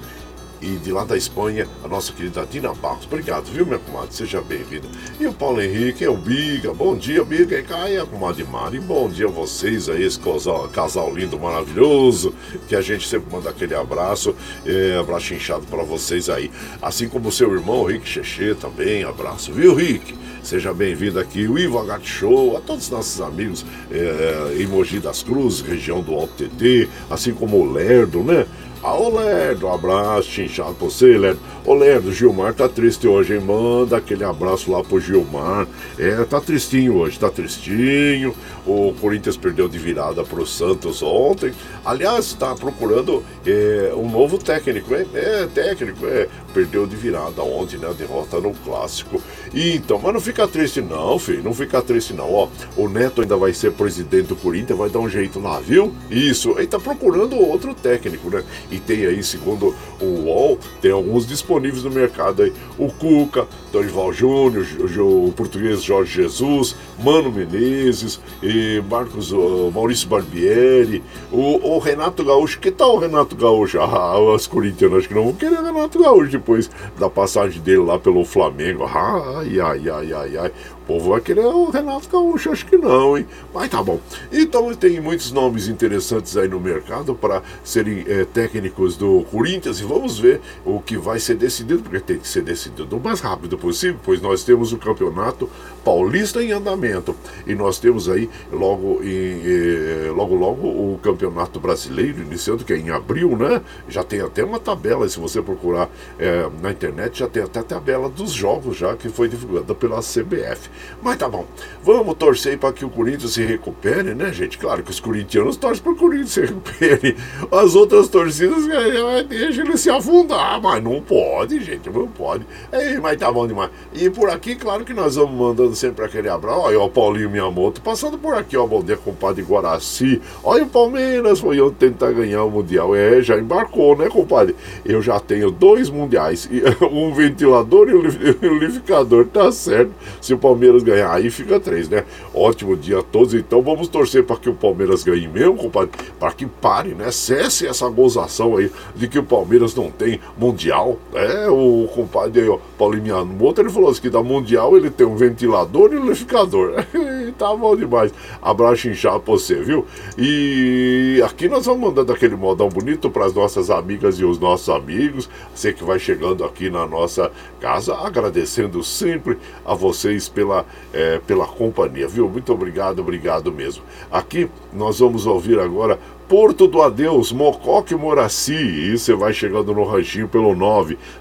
E de lá da Espanha, a nossa querida Dina Barros. Obrigado, viu, minha comadre? Seja bem-vinda. E o Paulo Henrique, é o Biga. Bom dia, Biga. E Caia, comadre Mari. Bom dia a vocês aí, esse casal, casal lindo, maravilhoso. Que a gente sempre manda aquele abraço. É, abraço inchado para vocês aí. Assim como o seu irmão, Rick Cheche, também. Abraço, viu, Rick? Seja bem-vindo aqui, o Ivo Agat Show, a todos os nossos amigos é, em Mogi das Cruzes, região do Alto TT, assim como o Lerdo, né? Ah, ô Lerdo, um abraço, chinchado pra você, Lerdo. Ô Lerdo, Gilmar tá triste hoje, hein? Manda aquele abraço lá pro Gilmar. É, tá tristinho hoje, tá tristinho. O Corinthians perdeu de virada pro Santos ontem. Aliás, tá procurando é, um novo técnico, é, é técnico, é. Perdeu de virada ontem, né? Derrota no clássico. E, então, mas não fica triste não, filho, não fica triste não. Ó, o Neto ainda vai ser presidente do Corinthians, vai dar um jeito lá, viu? Isso, ele tá procurando outro técnico, né? E tem aí, segundo o UOL, tem alguns disponíveis no mercado aí. O Cuca, Dorival Júnior, o português Jorge Jesus, Mano Menezes, e Marcos uh, Maurício Barbieri, o, o, Renato Gaúcho. Que tal o Renato Gaúcho? Ah, os corintianos acho que não vão querer o Renato Gaúcho depois da passagem dele lá pelo Flamengo. Ai, ai, ai, ai, ai povo vai querer o Renato Gaúcho, acho que não, hein? Mas tá bom. Então tem muitos nomes interessantes aí no mercado para serem é, técnicos do Corinthians e vamos ver o que vai ser decidido, porque tem que ser decidido o mais rápido possível, pois nós temos o campeonato paulista em andamento e nós temos aí logo, em, eh, logo, logo o campeonato brasileiro iniciando, que é em abril, né? Já tem até uma tabela, se você procurar eh, na internet, já tem até a tabela dos jogos já que foi divulgada pela CBF. Mas tá bom. Vamos torcer para que o Corinthians se recupere, né, gente? Claro que os corintianos torcem para o Corinthians se recupere. As outras torcidas é, deixam ele se afundar, mas não pode, gente, não pode. É, mas tá bom demais. E por aqui, claro que nós vamos mandando sempre aquele abraço. Olha o Paulinho Miyamoto passando por aqui, ó. Bom dia, compadre Guaraci. Olha o Palmeiras, foi ontem tentar ganhar o Mundial. É, já embarcou, né, compadre? Eu já tenho dois mundiais, um ventilador e um liquidificador, tá certo. Se o Palmeiras Palmeiras ganhar. Aí fica três, né? Ótimo dia a todos. Então vamos torcer para que o Palmeiras ganhe mesmo, compadre. Para que pare, né? Cesse essa gozação aí de que o Palmeiras não tem Mundial. É, o compadre aí, ó, Paulinho Moto, ele falou assim que da Mundial ele tem um ventilador e um liquidificador. tá bom demais. Abraço inchado pra você, viu? E aqui nós vamos mandando aquele modão bonito para as nossas amigas e os nossos amigos. Você que vai chegando aqui na nossa casa, agradecendo sempre a vocês pela, é, pela companhia, viu? Muito obrigado, obrigado mesmo. Aqui nós vamos ouvir agora Porto do Adeus, Mocoque Moraci. E você vai chegando no ranchinho pelo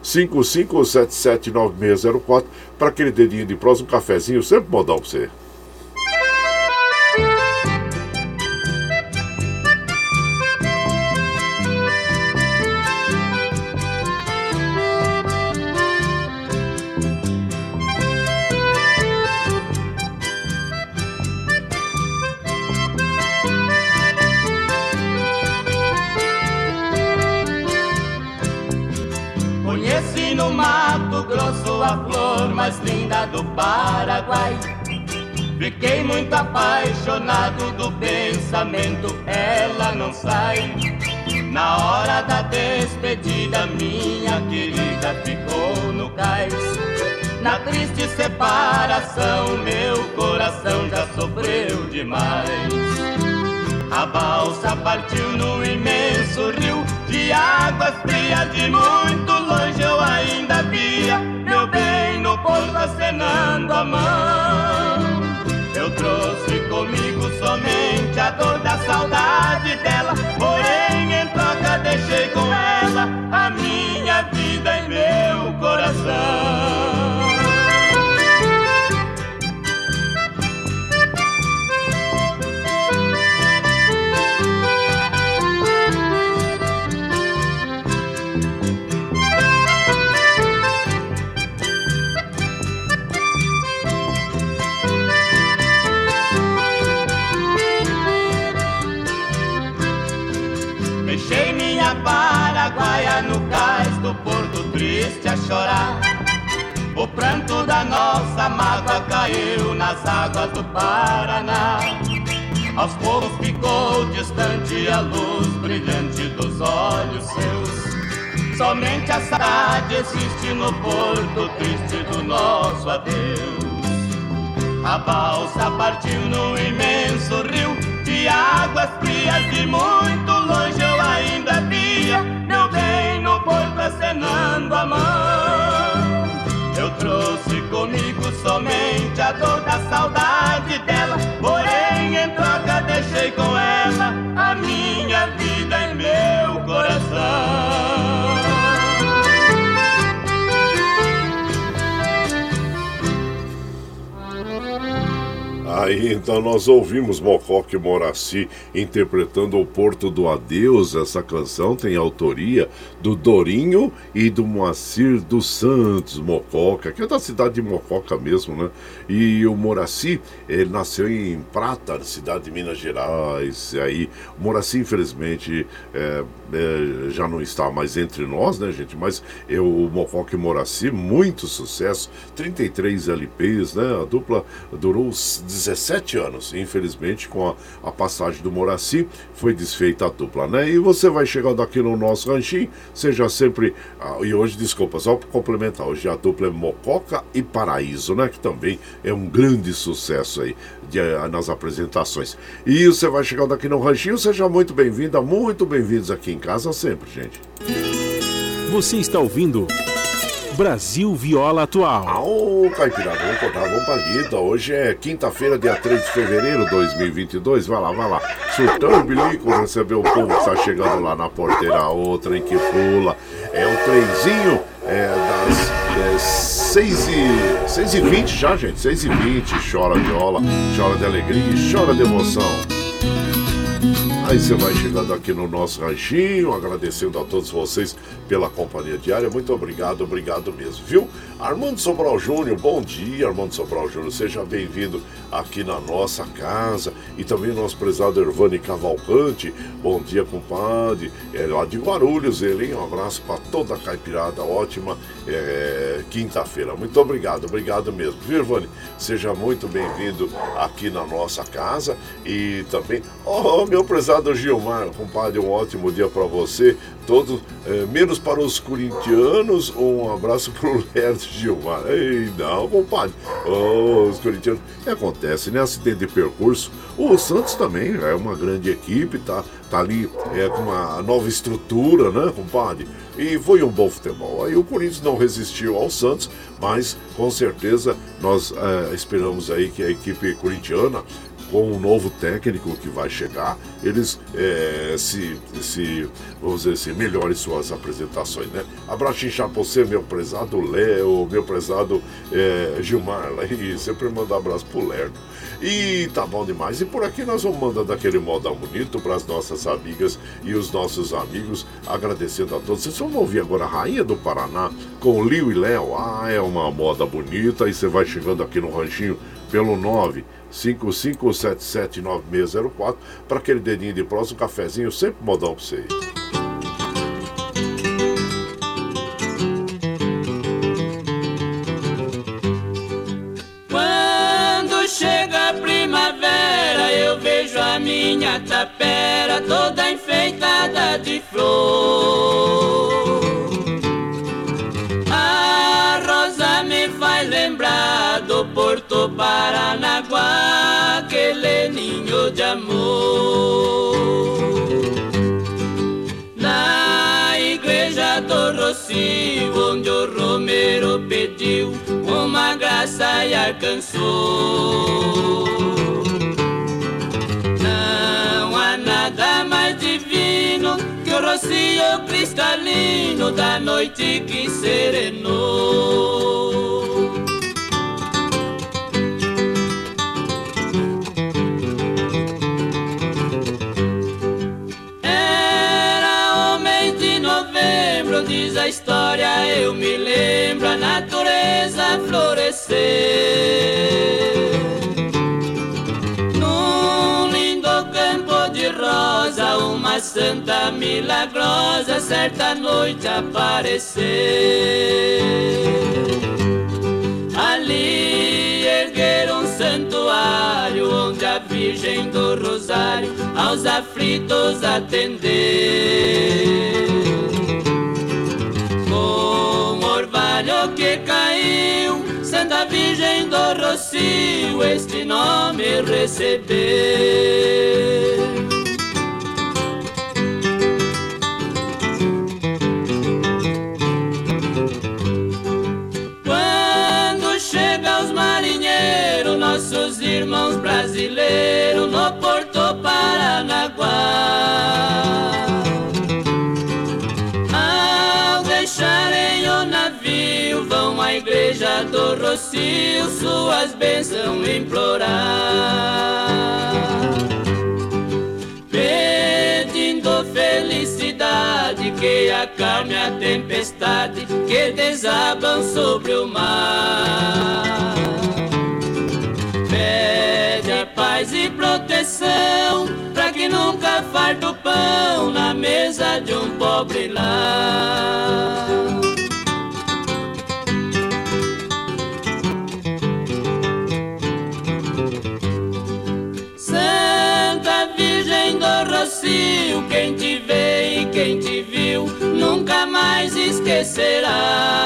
955779604 para aquele dedinho de próximo um cafezinho, sempre modão para você. Do Paraguai. Fiquei muito apaixonado do pensamento, ela não sai. Na hora da despedida, minha querida ficou no cais. Na triste separação, meu coração já sofreu demais. A balsa partiu no imenso rio de águas frias, de muito longe eu ainda via meu bem acenando a mão. Eu trouxe comigo somente a dor da saudade dela, porém em troca deixei com ela chorar. O pranto da nossa mágoa caiu nas águas do Paraná. Aos poucos ficou distante a luz brilhante dos olhos seus. Somente a saudade existe no porto triste do nosso adeus. A balsa partiu no imenso rio de águas frias e muito longe eu ainda via meu bem no porto acenando a mão. Comigo somente a dor da saudade dela, porém em troca deixei com ela a minha vida e meu coração. Aí então nós ouvimos Mocoque Moraci interpretando o Porto do Adeus. Essa canção tem autoria do Dorinho e do Moacir dos Santos Mococa, que é da cidade de Mococa mesmo, né? E o Moraci, ele nasceu em Prata, cidade de Minas Gerais. E aí, o Moraci, infelizmente, é, é, já não está mais entre nós, né, gente? Mas eu, o Mocoque Moraci, muito sucesso, 33 LPs, né? A dupla durou 17 anos. Infelizmente, com a, a passagem do Moraci, foi desfeita a dupla, né? E você vai chegando aqui no nosso ranchinho, seja sempre. Ah, e hoje, desculpa, só para complementar, hoje a dupla é Mococa e Paraíso, né? Que também é um grande sucesso aí de, ah, nas apresentações. E você vai chegando aqui no ranchinho, seja muito bem-vinda, muito bem-vindos aqui em casa sempre, gente. Você está ouvindo. Brasil Viola Atual. Ô, Caipirada, vamos contar, vamos pra lida. Hoje é quinta-feira, dia 3 de fevereiro de 2022. Vai lá, vai lá. Surtando o bilico, recebeu o povo que tá chegando lá na porteira. Outra em que pula. É o trenzinho é, das é, 6 e, 6 e 20 já, gente. 6 e 20. Chora viola, chora de alegria, chora de emoção. Aí você vai chegando aqui no nosso ranchinho, agradecendo a todos vocês pela companhia diária. Muito obrigado, obrigado mesmo, viu? Armando Sobral Júnior, bom dia, Armando Sobral Júnior. Seja bem-vindo aqui na nossa casa. E também nosso prezado Ervani Cavalcante. Bom dia, compadre. É lá de Guarulhos, ele, hein? Um abraço para toda a caipirada. Ótima é, quinta-feira. Muito obrigado, obrigado mesmo. Viu, Ervani? Seja muito bem-vindo aqui na nossa casa. E também, oh, meu prezado Gilmar, compadre, um ótimo dia para você. Todos, é, menos para os corintianos. Um abraço para o Lerdo Gilmar. Ei, não, compadre. Oh, os corintianos. Que acontece, né? Acidente de percurso. O Santos também é uma grande equipe, tá, tá ali é, com uma nova estrutura, né, compadre? E foi um bom futebol. Aí o Corinthians não resistiu ao Santos, mas com certeza nós é, esperamos aí que a equipe corintiana com o novo técnico que vai chegar, eles é, se, se, vamos dizer assim, melhorem suas apresentações, né? Abraço pra você, meu prezado Léo, meu prezado é, Gilmar, e sempre manda abraço pro Lerdo. E tá bom demais. E por aqui nós vamos mandando aquele modão bonito para as nossas amigas e os nossos amigos, agradecendo a todos. Vocês vão ouvir agora a Rainha do Paraná com Liu e Léo. Ah, é uma moda bonita. E você vai chegando aqui no ranchinho pelo 9 55779604 para aquele dedinho de próximo, um cafezinho, sempre modão para vocês. Quando chega a primavera, eu vejo a minha tapera toda enfeitada de flor. Porto Paranaguá, aquele ninho de amor. Na igreja do Rocio, onde o Romero pediu uma graça e alcançou. Não há nada mais divino que o rocio cristalino da noite que serenou. Uma santa milagrosa certa noite aparecer. Ali ergueram um santuário onde a Virgem do Rosário aos aflitos atender. coroa que caiu, Santa Virgem do Rocio, este nome recebeu. Igreja do Rocio suas bênçãos implorar. Pedindo felicidade que acalme a tempestade que desabam sobre o mar paz e proteção, pra que nunca farta o pão na mesa de um pobre lá. Quem te vê e quem te viu, nunca mais esquecerá.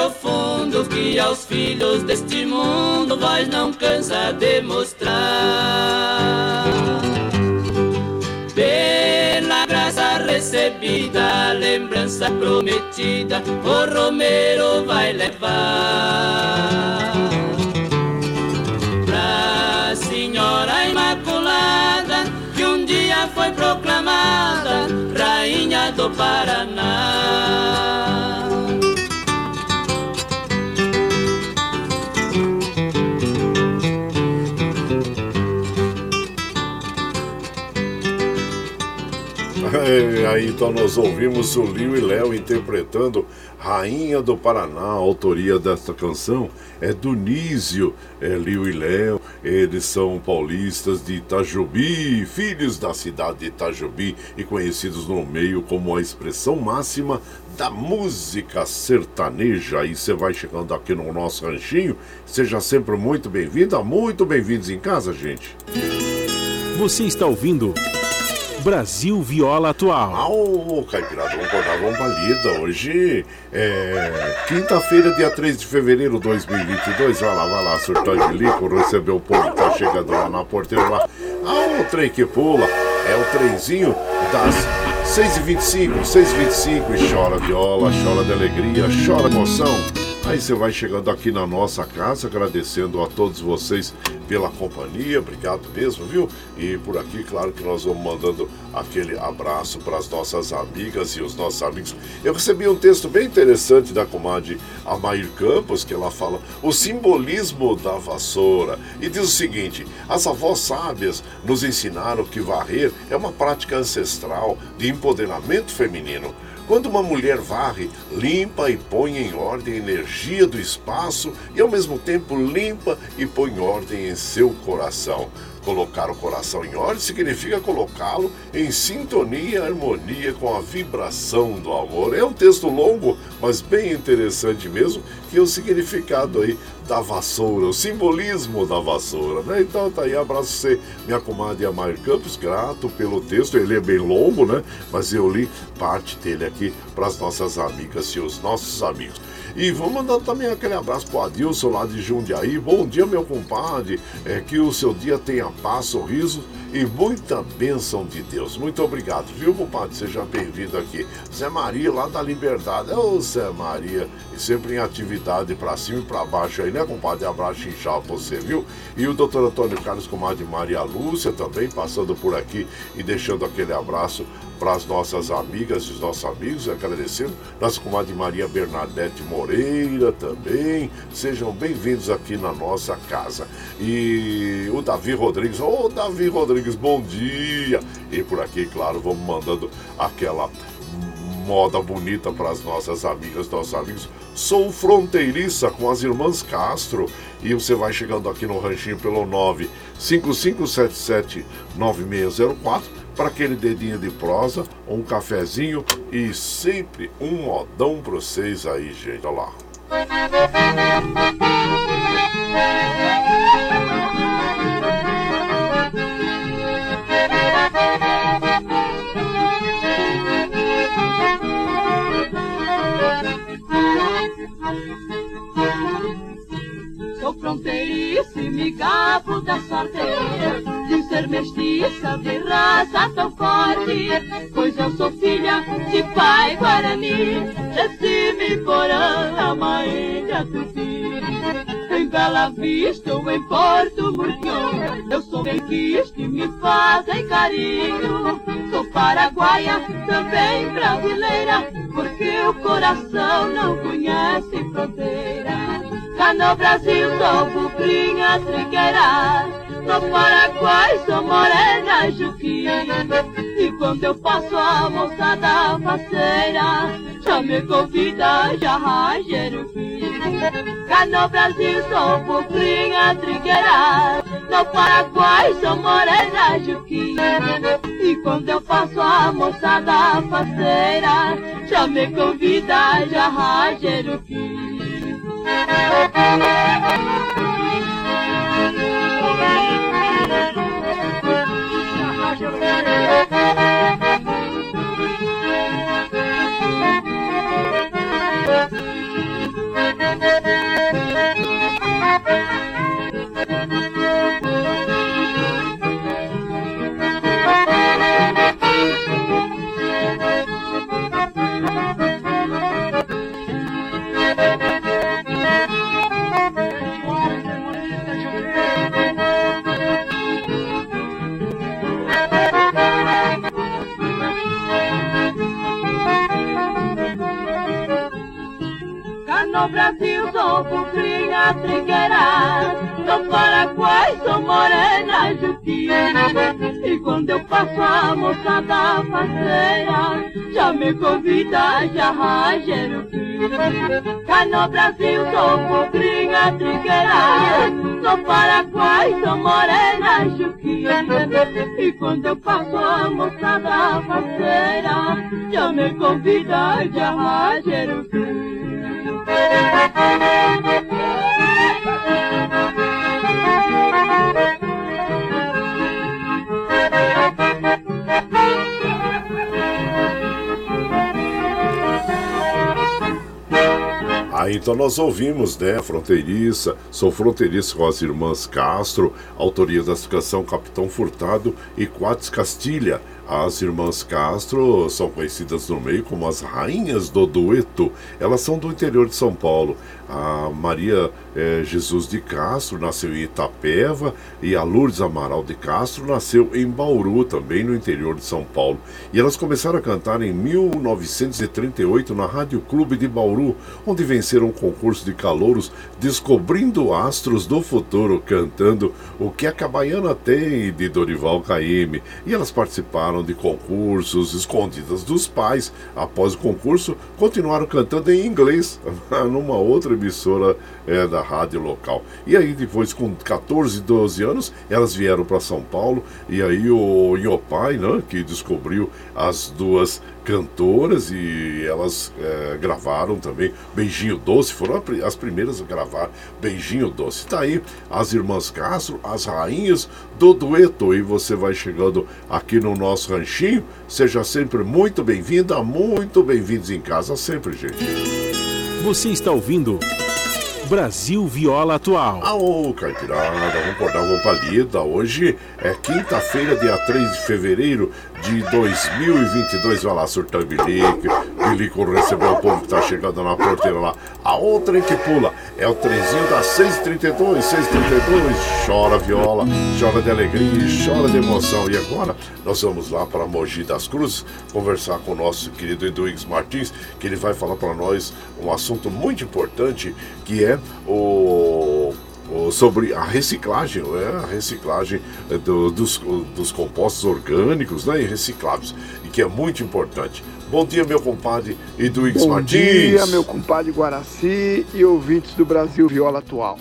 profundos que aos filhos deste mundo vós não cansa de mostrar. Pela graça recebida, lembrança prometida, o Romero vai levar. Foi proclamada Rainha do Paraná. aí então nós ouvimos o Liu e Léo interpretando Rainha do Paraná. A autoria desta canção é do Nísio, é Liu e Léo. Eles são paulistas de Itajubi, filhos da cidade de Itajubi e conhecidos no meio como a expressão máxima da música sertaneja. E você vai chegando aqui no nosso ranchinho. Seja sempre muito bem-vinda, muito bem-vindos em casa, gente. Você está ouvindo Brasil Viola Atual. Ah, ô, Caipirada, vamos cortar, vamos lida. Hoje é quinta-feira, dia 3 de fevereiro de 2022. Vai lá, vai lá, surtou de lico, recebeu o povo que tá chegando lá na porteira lá. Ah, o trem que pula, é o trenzinho das 6h25, 6h25 e chora viola, chora de alegria, chora emoção. Aí você vai chegando aqui na nossa casa, agradecendo a todos vocês pela companhia, obrigado mesmo, viu? E por aqui, claro que nós vamos mandando aquele abraço para as nossas amigas e os nossos amigos. Eu recebi um texto bem interessante da comadre Amair Campos, que ela fala o simbolismo da vassoura. E diz o seguinte: as avós sábias nos ensinaram que varrer é uma prática ancestral de empoderamento feminino. Quando uma mulher varre, limpa e põe em ordem a energia do espaço e ao mesmo tempo limpa e põe ordem em seu coração. Colocar o coração em ordem significa colocá-lo em sintonia e harmonia com a vibração do amor. É um texto longo, mas bem interessante mesmo, que é o significado aí da vassoura, o simbolismo da vassoura, né? Então tá aí, abraço você, minha comadre Amar Campos, grato pelo texto, ele é bem longo, né? Mas eu li parte dele aqui para as nossas amigas e os nossos amigos. E vamos mandar também aquele abraço pro Adilson lá de Jundiaí. Bom dia, meu compadre. É, que o seu dia tenha paz, sorriso e muita bênção de Deus. Muito obrigado, viu, compadre? Seja bem-vindo aqui. Zé Maria, lá da Liberdade. Ô, Zé Maria, sempre em atividade para cima e para baixo aí, né, compadre? Abraço inchado pra você, viu? E o doutor Antônio Carlos, comadre Maria Lúcia, também passando por aqui e deixando aquele abraço para as nossas amigas e os nossos amigos, agradecendo. Nossa comadre Maria Bernadette Moreira também. Sejam bem-vindos aqui na nossa casa. E o Davi Rodrigues, ô oh, Davi Rodrigues, bom dia! E por aqui, claro, vamos mandando aquela moda bonita para as nossas amigas, nossos amigos. Sou fronteiriça com as irmãs Castro e você vai chegando aqui no ranchinho pelo 95577 9604 para aquele dedinho de prosa, um cafezinho e sempre um modão para vocês aí, gente. Olha lá. Sou fronteiriço e me gabo da sorteira ser mestiça de raça tão forte Pois eu sou filha de pai Guarani. Nasci-me porã, a da Tupi Em Bela Vista ou em Porto Murquião Eu sou benquista e me fazem carinho. Sou paraguaia, também brasileira Porque o coração não conhece fronteira. Cá no Brasil sou bugrinha trigueira No Paraguai sou morena juquinha. E quando eu passo a moçada faceira Já me convida, já rajeruqui Cá no Brasil sou bugrinha trigueira. No Paraguai sou morena juquinha. E quando eu passo a moçada faceira Já me convida, já rajeruqui no Brasil sou bugrinha trigueira No Paraguai sou morena juquina E quando eu passo a moçada faceira Já me convida, já rajeruquina Cá no Brasil sou bugrinha trigueira No Paraguai sou morena juquina E quando eu passo a moçada faceira Já me convida, já rajeruquina Aí então nós ouvimos, né? Fronteiriça, sou fronteiriça com as irmãs Castro, autoria da canção Capitão Furtado e Quates Castilha. As irmãs Castro são conhecidas no meio como as rainhas do dueto. Elas são do interior de São Paulo. A Maria eh, Jesus de Castro nasceu em Itapeva e a Lourdes Amaral de Castro nasceu em Bauru, também no interior de São Paulo. E elas começaram a cantar em 1938 na Rádio Clube de Bauru, onde venceram um concurso de calouros Descobrindo Astros do Futuro, cantando o que a Cabaiana tem de Dorival Caymmi. E elas participaram de concursos escondidas dos pais. Após o concurso, continuaram cantando em inglês numa outra emissora é, da rádio local. E aí, depois, com 14, 12 anos, elas vieram para São Paulo. E aí, o Iopai, né, que descobriu as duas cantoras e elas é, gravaram também Beijinho Doce, foram as primeiras a gravar Beijinho Doce. Tá aí as irmãs Castro, as rainhas do dueto. E você vai chegando aqui no nosso ranchinho. Seja sempre muito bem-vinda, muito bem-vindos em casa sempre, gente. Você está ouvindo Brasil Viola Atual. Aô, Caipirada, vamos acordar uma palida. Hoje é quinta-feira, dia 3 de fevereiro de 2022. Vai lá, surtando bilico. Bilico recebeu o povo que tá chegando na porteira lá. A outra que pula é o trenzinho da 632, 632. Chora viola, chora de alegria, chora de emoção. E agora nós vamos lá para Mogi das Cruzes conversar com o nosso querido Eduígues Martins, que ele vai falar para nós um assunto muito importante que é o sobre a reciclagem, é, a reciclagem do, dos, dos compostos orgânicos né, e recicláveis, e que é muito importante. Bom dia, meu compadre Eduígues Martins. Bom dia, meu compadre Guaraci e ouvintes do Brasil Viola Atual.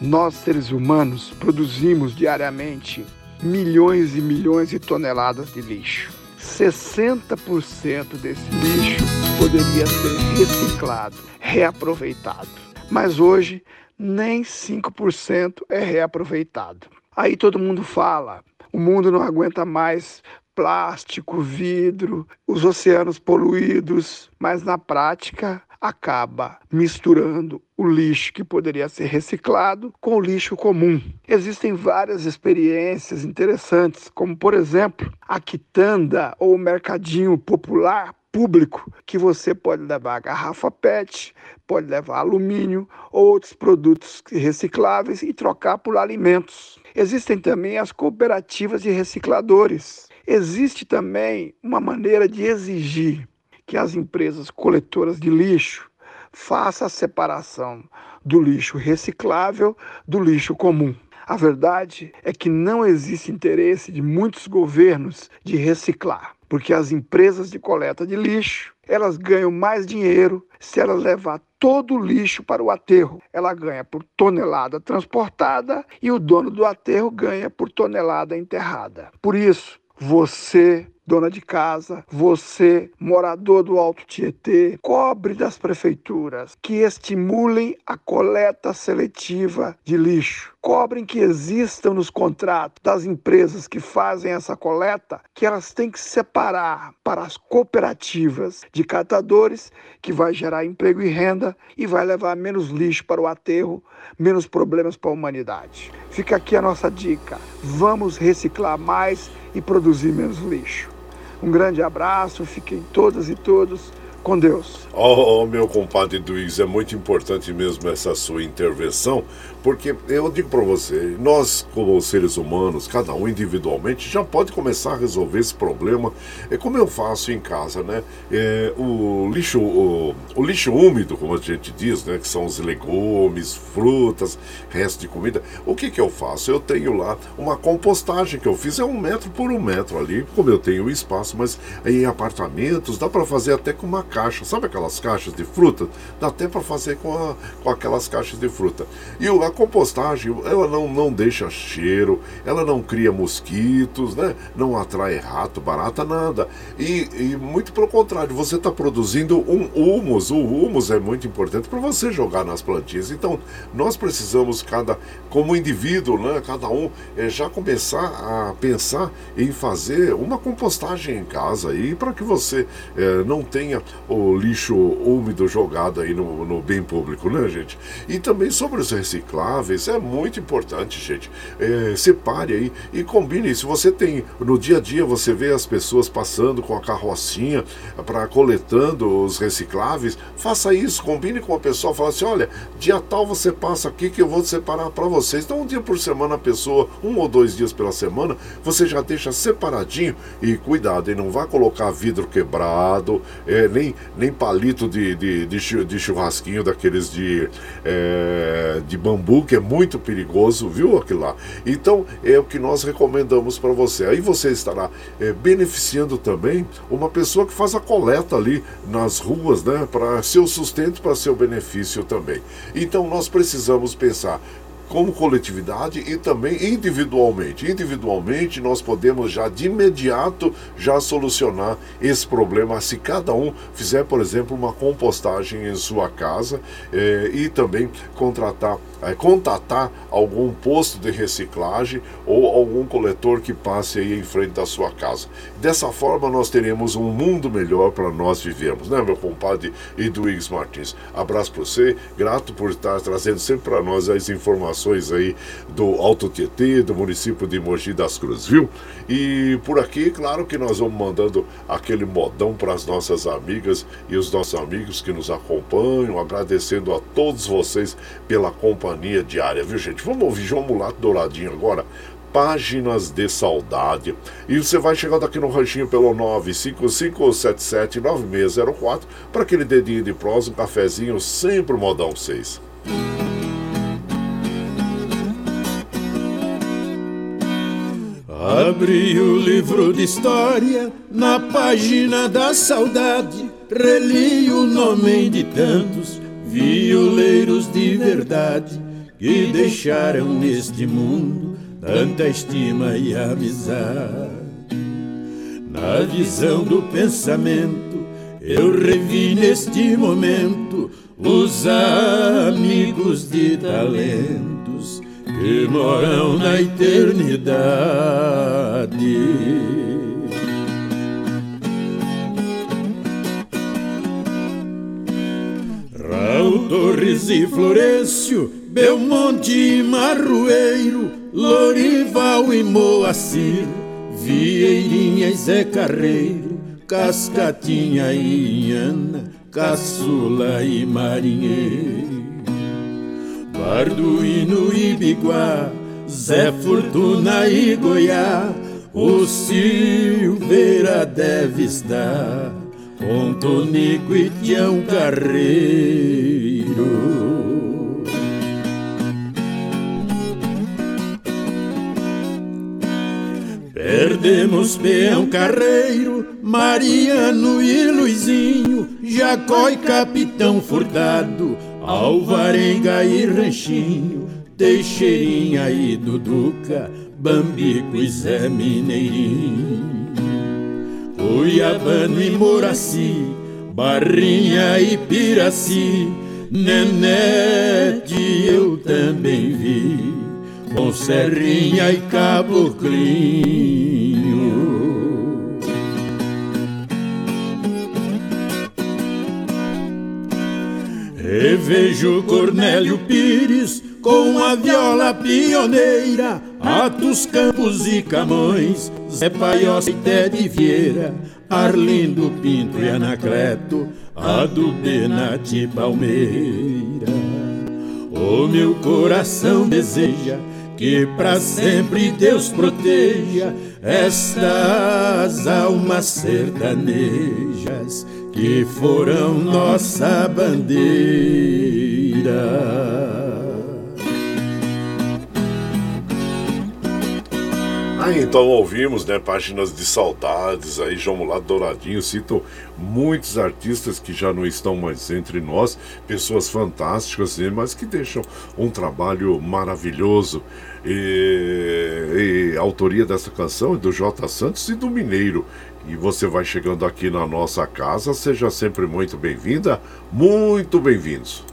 Nós, seres humanos, produzimos diariamente milhões e milhões de toneladas de lixo. 60% desse lixo poderia ser reciclado, reaproveitado. Mas hoje nem 5% é reaproveitado. Aí todo mundo fala: o mundo não aguenta mais plástico, vidro, os oceanos poluídos, mas na prática acaba misturando o lixo que poderia ser reciclado com o lixo comum. Existem várias experiências interessantes, como por exemplo, a quitanda ou o mercadinho popular público que você pode levar garrafa PET, pode levar alumínio ou outros produtos recicláveis e trocar por alimentos. Existem também as cooperativas de recicladores. Existe também uma maneira de exigir que as empresas coletoras de lixo façam a separação do lixo reciclável do lixo comum. A verdade é que não existe interesse de muitos governos de reciclar, porque as empresas de coleta de lixo, elas ganham mais dinheiro se elas levar todo o lixo para o aterro. Ela ganha por tonelada transportada e o dono do aterro ganha por tonelada enterrada. Por isso, você dona de casa, você, morador do Alto Tietê, cobre das prefeituras que estimulem a coleta seletiva de lixo. Cobrem que existam nos contratos das empresas que fazem essa coleta que elas têm que separar para as cooperativas de catadores, que vai gerar emprego e renda e vai levar menos lixo para o aterro, menos problemas para a humanidade. Fica aqui a nossa dica: vamos reciclar mais e produzir menos lixo. Um grande abraço, fiquem todas e todos com Deus. Oh, oh, meu compadre Duígues, é muito importante mesmo essa sua intervenção, porque eu digo para você, nós como seres humanos, cada um individualmente, já pode começar a resolver esse problema. É como eu faço em casa, né? É, o lixo, o, o, lixo úmido, como a gente diz, né? Que são os legumes, frutas, resto de comida. O que que eu faço? Eu tenho lá uma compostagem que eu fiz é um metro por um metro ali, como eu tenho espaço, mas em apartamentos dá para fazer até com uma caixa, sabe aquelas caixas de fruta? Dá até para fazer com, a, com aquelas caixas de fruta. E a compostagem, ela não, não deixa cheiro, ela não cria mosquitos, né? não atrai rato, barata, nada. E, e muito pelo contrário, você está produzindo um humus. O humus é muito importante para você jogar nas plantinhas. Então, nós precisamos, cada como indivíduo, né? cada um, é, já começar a pensar em fazer uma compostagem em casa aí para que você é, não tenha o lixo úmido jogado aí no, no bem público, né, gente? E também sobre os recicláveis é muito importante, gente. É, separe aí e combine. Se você tem no dia a dia, você vê as pessoas passando com a carrocinha para coletando os recicláveis, faça isso, combine com a pessoa, fala assim: olha, dia tal você passa aqui que eu vou separar para vocês. Então, um dia por semana, a pessoa, um ou dois dias pela semana, você já deixa separadinho e cuidado, e não vá colocar vidro quebrado, é, nem, nem palito de, de, de, churrasquinho daqueles de, é, de bambu bambu, que é muito perigoso, viu aquilo lá? Então é o que nós recomendamos para você. Aí você estará é, beneficiando também uma pessoa que faz a coleta ali nas ruas, né? Para seu sustento, para seu benefício também. Então nós precisamos pensar como coletividade e também individualmente. Individualmente nós podemos já de imediato já solucionar esse problema se cada um fizer, por exemplo, uma compostagem em sua casa eh, e também contratar, eh, contatar algum posto de reciclagem ou algum coletor que passe aí em frente da sua casa. Dessa forma nós teremos um mundo melhor para nós vivermos, né, meu compadre Eduígues Martins? Abraço para você, grato por estar trazendo sempre para nós as informações informações aí do Alto Tietê, do município de Mogi das Cruzes, viu? E por aqui, claro que nós vamos mandando aquele modão para as nossas amigas e os nossos amigos que nos acompanham, agradecendo a todos vocês pela companhia diária, viu, gente? Vamos ouvir João Mulato Douradinho agora. Páginas de Saudade. E você vai chegando aqui no ranchinho pelo 955779604 para aquele dedinho de prosa, um cafezinho, sempre modão 6. Abri o livro de história na página da saudade, reli o nome de tantos violeiros de verdade que deixaram neste mundo tanta estima e amizade. Na visão do pensamento, eu revi neste momento os amigos de talentos que moram na eternidade. Amo Torres e Florencio, Belmonte e Marroeiro, Lorival e Moacir, Vieirinha e Zé Carreiro, Cascatinha e Ana, Caçula e Marinheiro. Barduíno e Biguá, Zé Fortuna e Goiá, o Silveira deve estar com Tonico e Tião Carreiro. Perdemos Peão Carreiro, Mariano e Luizinho, Jacó e Capitão Furtado, Alvarenga e Ranchinho, Teixeirinha e Duduca, Bambico e Zé Mineirinho. Cuiabano e Moraci, Barrinha e Piraci, Nenete eu também vi, com Serrinha e Caboclinho. Revejo Cornélio Pires com a viola pioneira, Atos Campos e Camões, Zé Paiós e Ted Vieira, Arlindo Pinto e Anacleto, a do Benati Palmeira. O meu coração deseja que para sempre Deus proteja estas almas sertanejas que foram nossa bandeira. então ouvimos, né, páginas de saudades aí, João Mulato Douradinho, cito muitos artistas que já não estão mais entre nós, pessoas fantásticas, né, mas que deixam um trabalho maravilhoso. E, e a autoria dessa canção é do J. Santos e do Mineiro. E você vai chegando aqui na nossa casa, seja sempre muito bem-vinda, muito bem-vindos.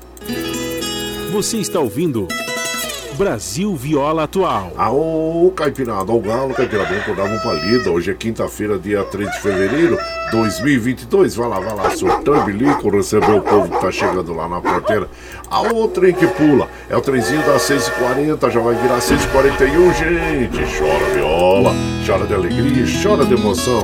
Você está ouvindo Brasil Viola Atual. Aô, Caipirada, ao galo, Caipirada, vamos acordar, vamos pra lida. Hoje é quinta-feira, dia 3 de fevereiro de 2022. Vai lá, vai lá, surtando bilico, recebeu o povo que tá chegando lá na porteira. A outra que pula é o trenzinho das 6h40, já vai virar 6h41, gente. Chora viola, chora de alegria, chora de emoção.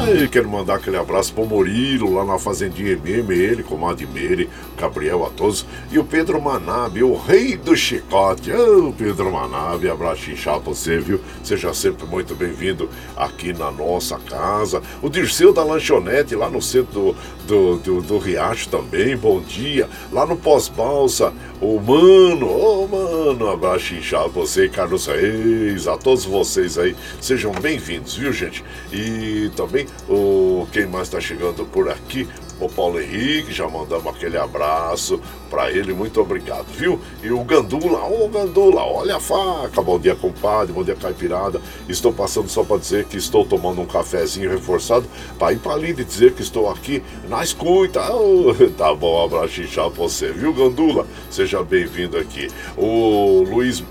Aí, quero mandar aquele abraço pro Murilo, lá na Fazendinha MM, ele, comadre Meire, Gabriel a todos, e o Pedro Manabe, o rei do chicote. Ô, oh, Pedro Manabe, abraço inchado pra você, viu? Seja sempre muito bem-vindo aqui na nossa casa. O Dirceu da Lanchonete, lá no centro do, do, do, do Riacho também, bom dia. Lá no Pós-Balsa, o Mano, ô oh, Mano, abraço inchado pra você, Carlos Reis, a todos vocês aí, sejam bem-vindos, viu, gente? E também o quem mais está chegando por aqui? O Paulo Henrique, já mandamos aquele abraço para ele, muito obrigado, viu? E o Gandula, ô oh, Gandula, olha a faca, bom dia compadre, bom dia caipirada. Estou passando só para dizer que estou tomando um cafezinho reforçado para ir para ali e dizer que estou aqui na escuta. Oh, tá bom, abraço pra você, viu Gandula? Seja bem-vindo aqui. O Luiz,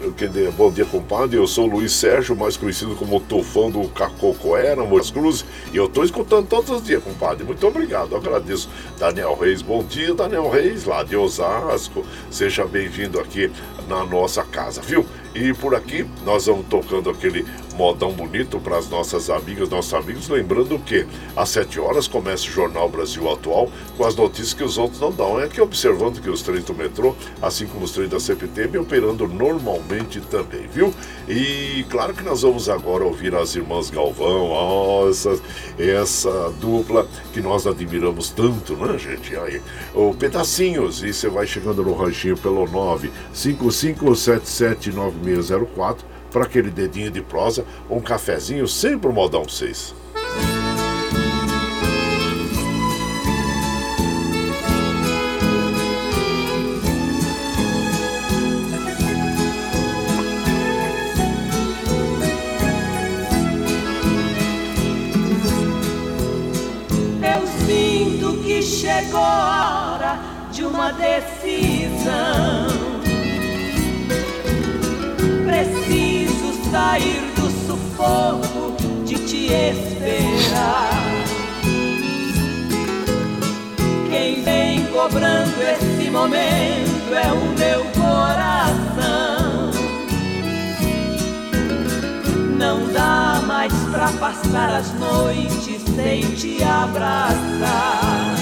bom dia compadre, eu sou o Luiz Sérgio, mais conhecido como Tufão do Cacocoera, Moras Cruz, e eu estou escutando todos os dias, compadre. Muito obrigado, agradeço Daniel Reis. Bom dia, Daniel Reis, lá de Osasco. Seja bem-vindo aqui na nossa casa, viu? E por aqui nós vamos tocando aquele modão bonito para as nossas amigas, nossos amigos. Lembrando que às 7 horas começa o Jornal Brasil Atual com as notícias que os outros não dão. É aqui observando que os trens do metrô, assim como os trens da CPTM, operando normalmente também, viu? E claro que nós vamos agora ouvir as irmãs Galvão, oh, essa, dupla que nós admiramos tanto, né, gente? Aí, o Pedacinhos, e você vai chegando no ranchinho pelo 955779604 para aquele dedinho de prosa, um cafezinho, sempre o modão 6. Eu sinto que chegou a hora de uma decisão. Sair do sufoco de te esperar. nesse momento é o meu coração. Não dá mais pra passar as noites sem te abraçar.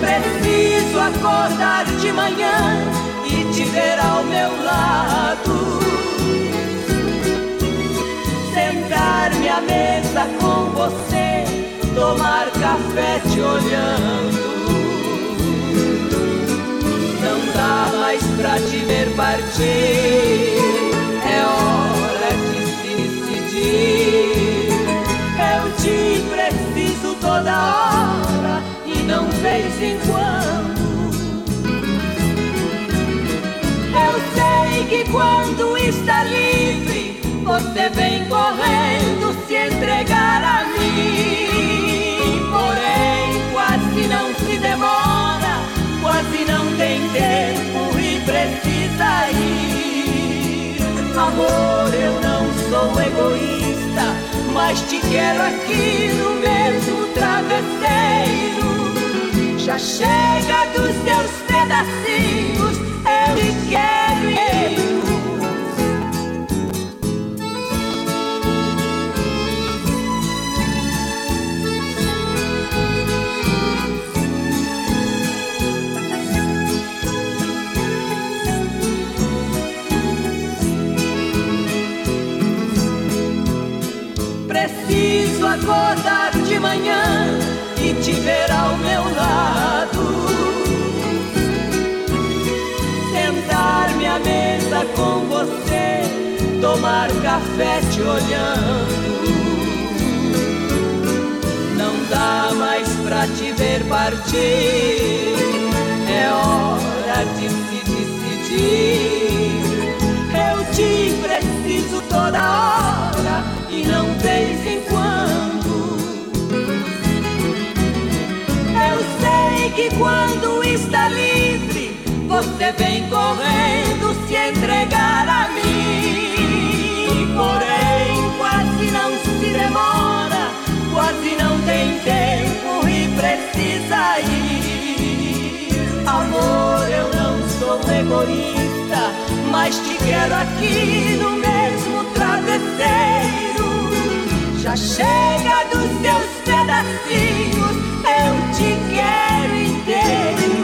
Preciso acordar de manhã te ver ao meu lado. Sentar-me à mesa com você, tomar café te olhando. Não dá mais pra te ver partir, é hora de se decidir. Eu te preciso toda hora e não vez em quando. Sei que quando está livre, você vem correndo se entregar a mim. Porém, quase não se demora, quase não tem tempo e precisa ir. Amor, eu não sou egoísta, mas te quero aqui no mesmo travesseiro. Já chega dos teus pedacinhos, Preciso acordar de manhã e te ver café te olhando. Não dá mais pra te ver partir, é hora de se decidir. Eu te preciso toda hora e não vez em quando. Eu sei que quando está livre, você vem correndo se entregar a. Porém, quase não se demora, quase não tem tempo e precisa ir. Amor, eu não sou egoísta, mas te quero aqui no mesmo travesseiro. Já chega dos teus pedacinhos, eu te quero inteiro.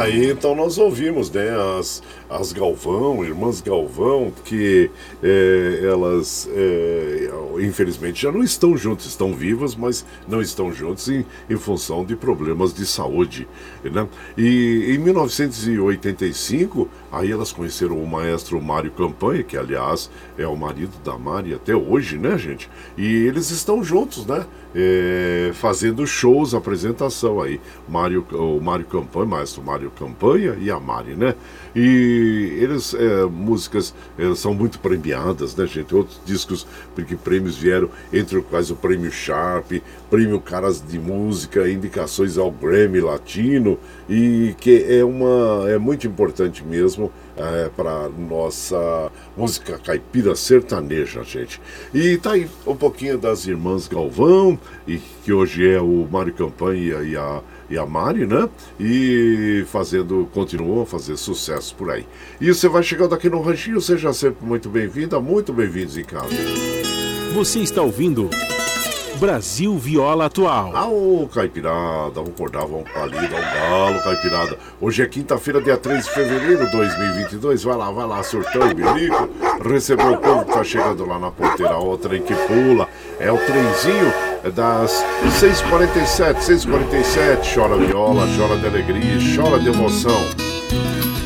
Aí então nós ouvimos, né, as, as Galvão, irmãs Galvão, que é, elas é, infelizmente já não estão juntas, estão vivas, mas não estão juntas em, em função de problemas de saúde. Né? E em 1985, aí elas conheceram o maestro Mário Campanha, que aliás é o marido da Mari até hoje, né, gente? E eles estão juntos, né? É, fazendo shows, apresentação aí. Mário, o Mário Campanha, maestro Mário Campanha e a Mari, né? E eles, é, músicas é, são muito premiadas, né, gente? Outros discos, porque prêmios vieram, entre os quais o Prêmio Sharp, Prêmio Caras de Música, indicações ao Grammy Latino, e que é, uma, é muito importante mesmo é, para nossa música caipira sertaneja, gente. E tá aí um pouquinho das irmãs Galvão, e que hoje é o Mário Campanha e a e a Mari, né? E fazendo, continuam a fazer sucesso por aí. E você vai chegando aqui no Ranchinho, seja sempre muito bem-vinda, muito bem-vindos em casa. Você está ouvindo Brasil Viola Atual. Ah, ô Caipirada, vamos acordar, vamos palido ao galo, Caipirada. Hoje é quinta-feira, dia 3 de fevereiro de 2022. Vai lá, vai lá, surtão bilico. Recebeu o povo que tá chegando lá na ponteira, o trem que pula. É o trenzinho das 6h47, 6h47. Chora viola, chora de alegria, chora de emoção.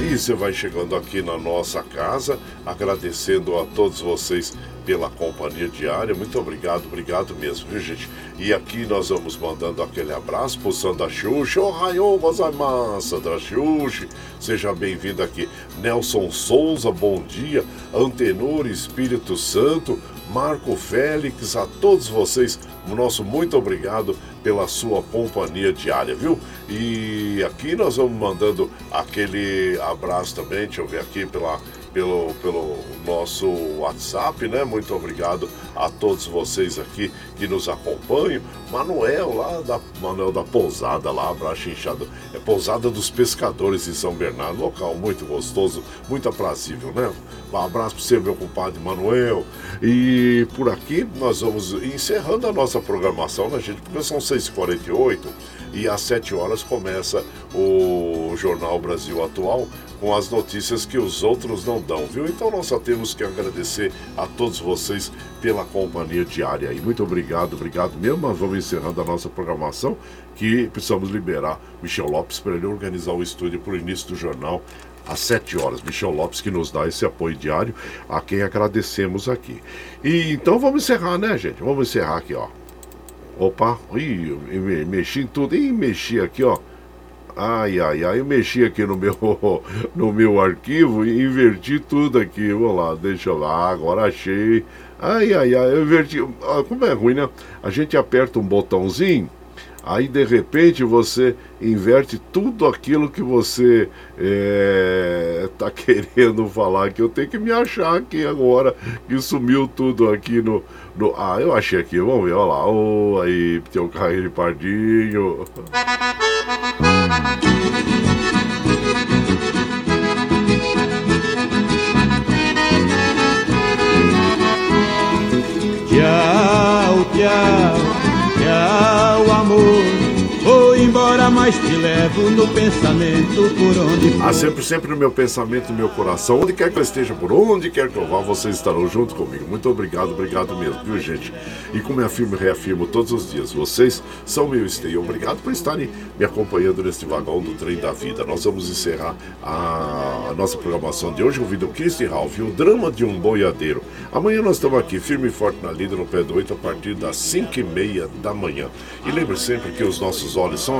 E você vai chegando aqui na nossa casa, agradecendo a todos vocês pela companhia diária. Muito obrigado, obrigado mesmo, viu, gente? E aqui nós vamos mandando aquele abraço pro Sandra Xuxa. Ohayou gozaimasu, Sandra Xuxa. Seja bem-vindo aqui. Nelson Souza, bom dia. Antenor Espírito Santo. Marco Félix, a todos vocês, nosso muito obrigado pela sua companhia diária, viu? E aqui nós vamos mandando aquele abraço também, deixa eu ver aqui pela pelo, pelo nosso WhatsApp, né? Muito obrigado a todos vocês aqui que nos acompanham. Manuel lá da Manuel da Pousada lá, abraço inchado. É Pousada dos Pescadores em São Bernardo, local muito gostoso, muito aprazível, né? Um abraço para você, meu compadre Manuel. E por aqui nós vamos encerrando a nossa programação, né, gente? Porque são 6h48 e às 7 horas começa o Jornal Brasil Atual com as notícias que os outros não dão, viu? Então nós só temos que agradecer a todos vocês pela companhia diária. E muito obrigado, obrigado mesmo. Vamos encerrando a nossa programação que precisamos liberar Michel Lopes para ele organizar o estúdio para o início do jornal às 7 horas. Michel Lopes que nos dá esse apoio diário, a quem agradecemos aqui. E então vamos encerrar, né, gente? Vamos encerrar aqui, ó. Opa, ih, mexi em tudo. Ih, mexi aqui, ó. Ai, ai, ai, eu mexi aqui no meu, no meu arquivo e inverti tudo aqui. Vou lá, deixa eu lá, agora achei. Ai, ai, ai, eu inverti. Ah, como é ruim, né? A gente aperta um botãozinho, aí de repente você inverte tudo aquilo que você é, querendo falar. Que eu tenho que me achar aqui agora, que sumiu tudo aqui no. no ah, eu achei aqui, vamos ver, olha lá. Oh, aí, tem um carrinho de pardinho. Tchau, tchau, tchau, amor embora, mas te levo no pensamento por onde for. Ah, sempre, sempre no meu pensamento, no meu coração. Onde quer que eu esteja, por onde quer que eu vá, vocês estarão junto comigo. Muito obrigado, obrigado mesmo, viu, gente? E como eu afirmo e reafirmo todos os dias, vocês são meu esteio. Obrigado por estarem me acompanhando neste vagão do trem da vida. Nós vamos encerrar a, nossa programação de hoje ouvindo Christy Ralph, o drama de um boiadeiro. Amanhã nós estamos aqui, firme e forte na lida, no pé do 8, a partir das 5 e meia da manhã. E lembre sempre que os nossos olhos são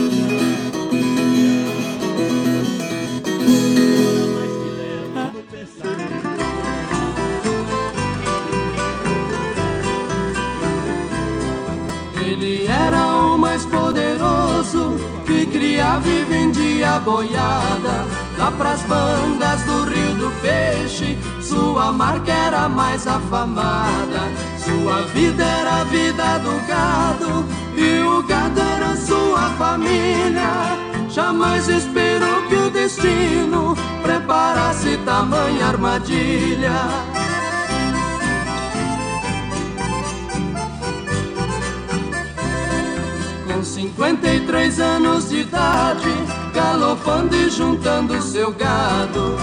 Pras bandas do Rio do Peixe. Sua marca era mais afamada. Sua vida era a vida do gado. E o gado era sua família. Jamais esperou que o destino Preparasse tamanha armadilha. Com 53 anos de idade, galopando e juntando seu gado.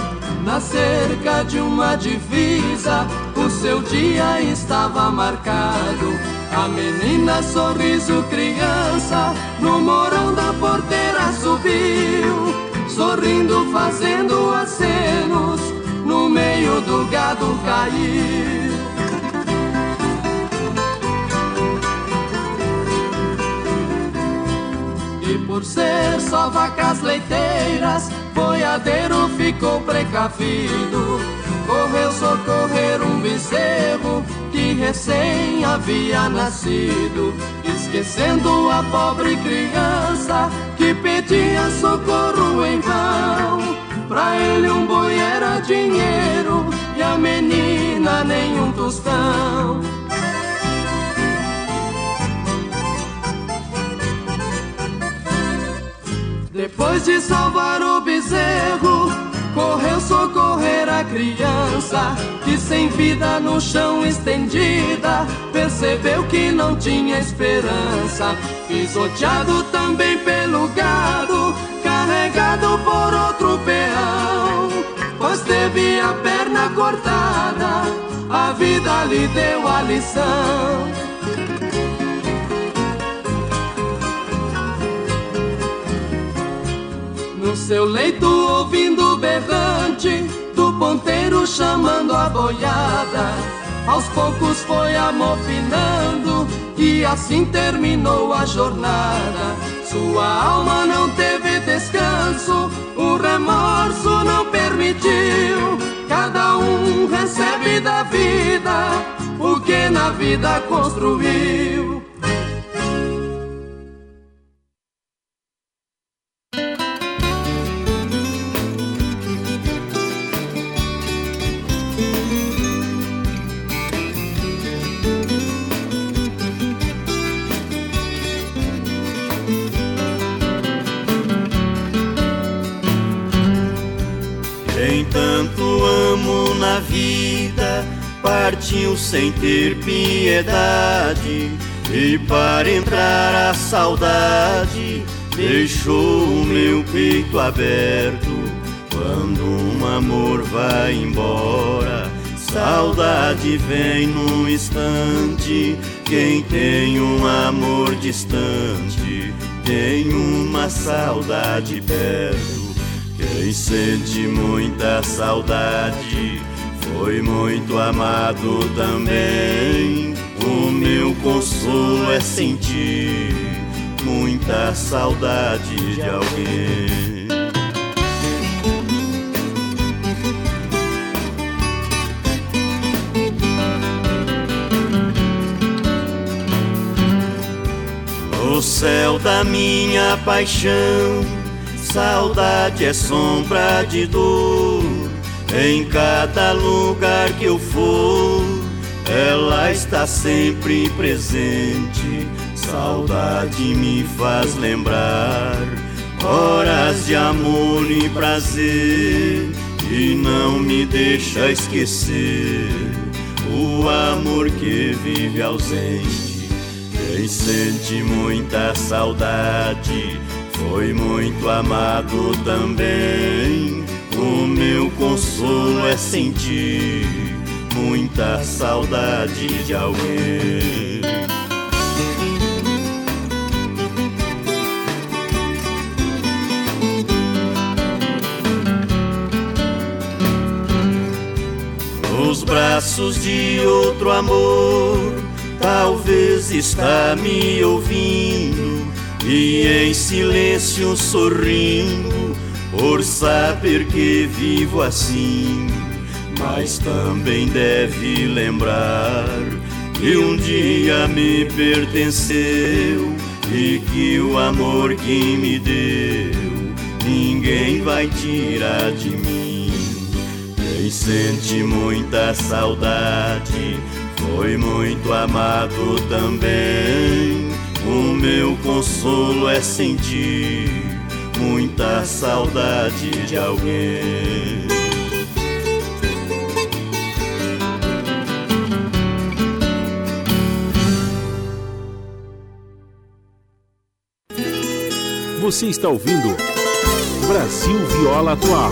Na cerca de uma divisa, o seu dia estava marcado. A menina, sorriso criança, no morão da porteira subiu, sorrindo, fazendo acenos, no meio do gado caiu. Por ser só vacas leiteiras, boiadeiro ficou precavido. Correu socorrer um bezerro que recém havia nascido, esquecendo a pobre criança que pedia socorro em vão. Pra ele um boi era dinheiro e a menina nenhum tostão. Depois de salvar o bezerro, correu socorrer a criança que sem vida no chão estendida percebeu que não tinha esperança. Pisoteado também pelo gado, carregado por outro peão, pois teve a perna cortada, a vida lhe deu a lição. No seu leito ouvindo o berrante do ponteiro chamando a boiada aos poucos foi amofinando e assim terminou a jornada. Sua alma não teve descanso, o remorso não permitiu. Cada um recebe da vida o que na vida construiu. Partiu sem ter piedade e para entrar a saudade deixou o meu peito aberto. Quando um amor vai embora, saudade vem num instante. Quem tem um amor distante tem uma saudade perto. Quem sente muita saudade foi muito amado também. O meu consolo é sentir muita saudade de alguém. No céu da minha paixão, saudade é sombra de dor em cada lugar que eu for, ela está sempre presente. Saudade me faz lembrar horas de amor e prazer e não me deixa esquecer o amor que vive ausente. Quem sente muita saudade foi muito amado também. O meu consolo é sentir muita saudade de alguém. Nos braços de outro amor, talvez está me ouvindo e em silêncio sorrindo por saber que vivo assim, mas também deve lembrar que um dia me pertenceu e que o amor que me deu ninguém vai tirar de mim. Quem sente muita saudade foi muito amado também. O meu consolo é sentir muita saudade de alguém. Você está ouvindo Brasil Viola Atual.